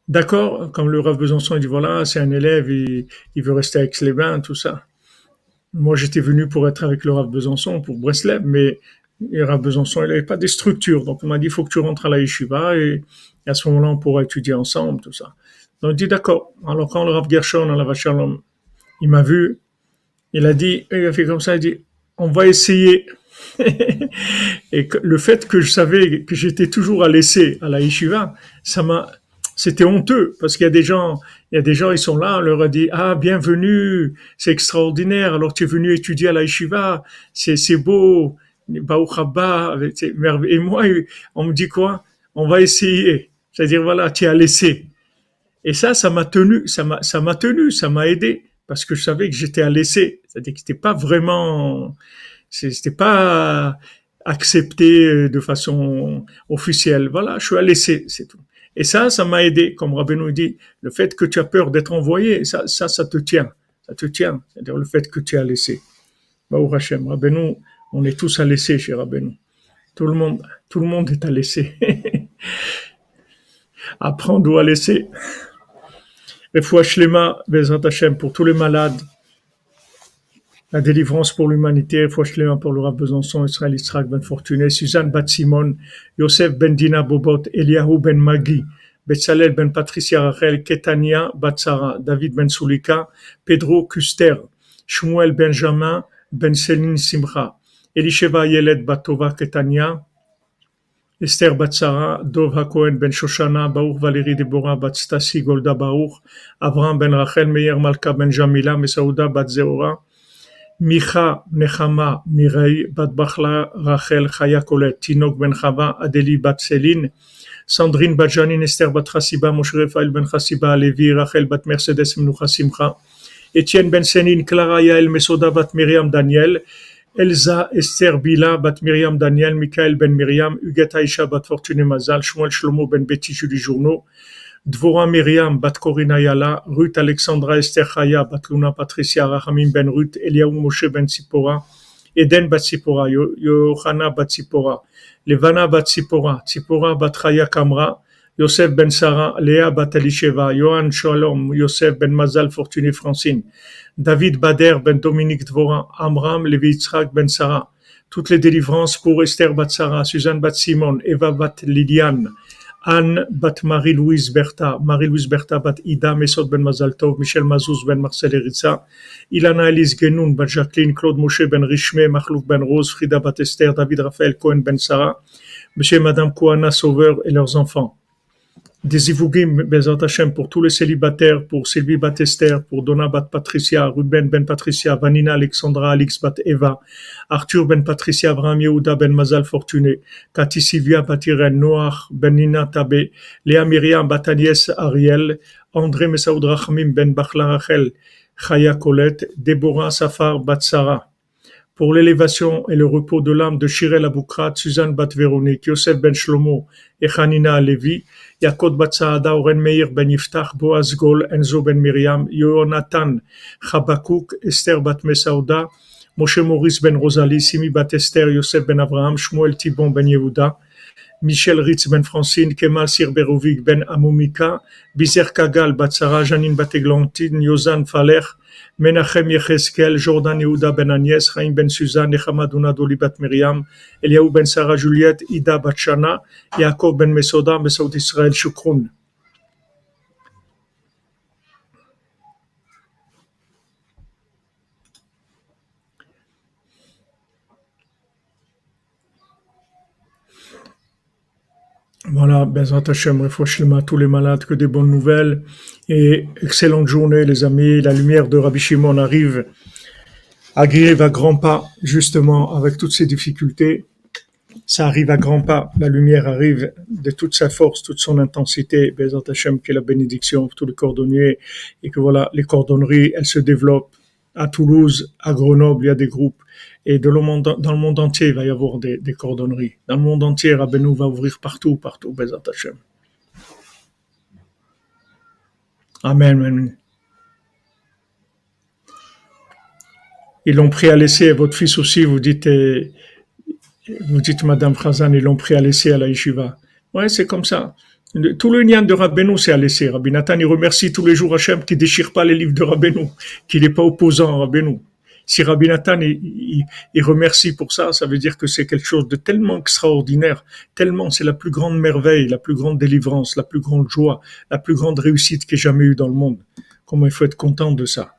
d'accord, comme le Rav Besançon, il dit, voilà, c'est un élève, il, veut rester à Aix-les-Bains, tout ça. Moi, j'étais venu pour être avec le Rav Besançon, pour Breslev, mais le Rav Besançon, il n'avait pas des structures. Donc, il m'a dit, il faut que tu rentres à la yeshiva et, à ce moment-là, on pourra étudier ensemble, tout ça. Donc, il dit d'accord. Alors, quand le Rav Gershon, à la Vachalom, il m'a vu, il a dit, il a fait comme ça, il dit, on va essayer. et le fait que je savais que j'étais toujours à laisser à la yeshiva, ça m'a, c'était honteux parce qu'il y a des gens, il y a des gens, ils sont là, on leur a dit, ah, bienvenue, c'est extraordinaire, alors tu es venu étudier à la yeshiva, c'est, c'est beau, et moi, on me dit quoi? On va essayer. C'est-à-dire, voilà, tu as laissé. Et ça, ça m'a tenu, ça m'a, ça m'a tenu, ça m'a aidé parce que je savais que j'étais à laisser. C'est-à-dire que c'était pas vraiment, c'était pas accepté de façon officielle. Voilà, je suis laisser, c'est tout. Et ça, ça m'a aidé, comme Rabbeinu dit, le fait que tu as peur d'être envoyé, ça, ça, ça te tient, ça te tient. C'est-à-dire le fait que tu as laissé. Baou Rabbeinu, on est tous à laisser chez Rabbeinu. Tout le monde, tout le monde est à laisser. Apprendre à laisser. Refoua Shlema, Bezrat Hashem, pour tous les malades, la délivrance pour l'humanité, Shlema pour Rav Besançon, Israël Israq Ben Fortuné, Suzanne Bat Simon, Yosef Ben Dina Bobot, Eliahu Ben Magi, Betzalel Ben Patricia Rachel, Ketania Batsara, David Ben Sulika, Pedro Custer, Shmuel Benjamin, Ben Selin Simcha, Elisheva Yelet Batova Ketania, Esther Batsara, Dov HaKohen ben Shoshana, Baruch Valérie Deborah Stasi Golda Baruch, Avram ben Rachel Meir Malka Jamila Mesauda bat Zeora, Micha Nechama Mirei bat Bachla Rachel Chaya Tinok ben Adeli bat Céline, Sandrine bat Janine Esther bat Chassiba Moshe Rafael ben Rachel bat Mercedes Etienne ben Clara Yael Mesoda bat Miriam Daniel, Elsa Esther Bila bat Miriam Daniel, Michael ben Miriam, Huguette Aisha Mazal, Shmuel Shlomo ben Betty Dvora Miriam bat Corinna Yala, Ruth Alexandra Esther Chaya bat Luna Patricia Rahamim ben Ruth, Eliaou Moshe ben Tzipora, Eden bat Tzipora, Yohana bat Levana bat Tzipora, Tzipora bat Chaya Kamra, Yosef ben Sarah, Léa bat Elisheva, Shalom, Yosef ben Mazal, Fortuné Francine, David Bader ben Dominique Dvora, Amram, Levi Yitzhak ben Sarah. Toutes les délivrances pour Esther bat Sarah, Suzanne bat Simon, Eva bat Liliane, Anne bat Marie-Louise Bertha, Marie-Louise Bertha bat Ida, Mesot ben Mazaltov, Michel Mazouz ben Marcel Eritza, Ilana Elise Genoun bat Jacqueline, Claude Moshe ben Richmé, Mahlouf ben Rose, Frida bat Esther, David Raphaël Cohen ben Sarah, Monsieur et Madame Kouana Sauveur et leurs enfants. Des Ivougim, Bezat Hashem, pour tous les célibataires, pour Sylvie Batester, pour Donna Bat Patricia, Ruben Ben Patricia, Vanina Alexandra, Alix Bat Eva, Arthur Ben Patricia, Abraham Yehuda Ben Mazal Fortuné, Cathy Sylvia Batiren, Noach Ben Nina Tabé, Léa Myriam Bat Agnès Ariel, André Messaoud Rachmim Ben Bachla Rachel, Chaya Colette, Déborah Safar Bat Sarah pour l'élévation et le repos de l'âme de Shirel Aboukrat, Suzanne Bat Véronique, Yosef Ben Shlomo et Hanina Alevi, Yakot Bat Saada, Oren Meir Ben Yiftach, Boaz Gol, Enzo Ben Miriam, Yonatan Chabakouk, Esther Bat Mesauda, Moshe Maurice Ben Rosalie, Simi Bat Esther, Yosef Ben Abraham, Shmuel Tibon Ben Yehuda, Michel Ritz Ben Francine, Kemal Sirberovic Ben Amumika, Bizer Kagal Bat Sarah, Janine Bat Eglantine, Yozan Faler, Menachem Yecheskel, Jordan Yehuda Ben Agnès, Chaim Ben Suzanne, Nechama Doli Bat Miriam, Eliaou Ben Sarah Juliette, Ida Bat Shana, Yaakov Ben Mesoda, Mesaud Israël Shukroun. Voilà, Bezrat Hashem, à tous les malades, que des bonnes nouvelles. Et excellente journée, les amis. La lumière de Rabbi Shimon arrive, arrive à grands pas, justement, avec toutes ces difficultés. Ça arrive à grands pas. La lumière arrive de toute sa force, toute son intensité. Bezrat Hashem, qui est la bénédiction pour tous les cordonniers. Et que voilà, les cordonneries, elles se développent. À Toulouse, à Grenoble, il y a des groupes et monde, dans le monde entier, il va y avoir des, cordonneries. Dans le monde entier, Rabbeinu va ouvrir partout, partout, Bezat. Amen. Ils l'ont pris à laisser, votre fils aussi, vous dites, euh, vous dites, Madame Khazan, ils l'ont pris à laisser à la yeshiva. Ouais, c'est comme ça. Tout le lien de Rabbeinu, c'est à laisser. Rabbi Nathan, il remercie tous les jours Hachem qui déchire pas les livres de Rabbeinu, qu'il n'est pas opposant à Rabbeinu si Rabbi Nathan il, remercie pour ça, ça veut dire que c'est quelque chose de tellement extraordinaire, tellement c'est la plus grande merveille, la plus grande délivrance, la plus grande joie, la plus grande réussite qu'il ait jamais eu dans le monde. Comment il faut être content de ça.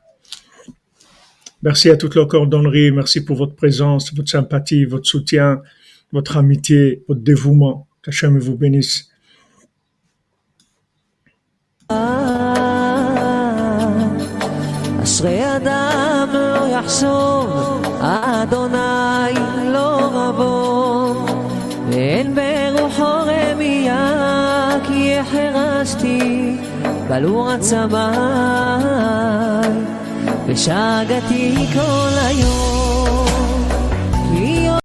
Merci à toute la cordonnerie, merci pour votre présence, votre sympathie, votre soutien, votre amitié, votre dévouement. Qu'Hachem vous bénisse. יחשוב, אדוני לא רבו, ואין ברוחו רמייה, כי החרשתי בלור הצמאי, ושגתי כל היום.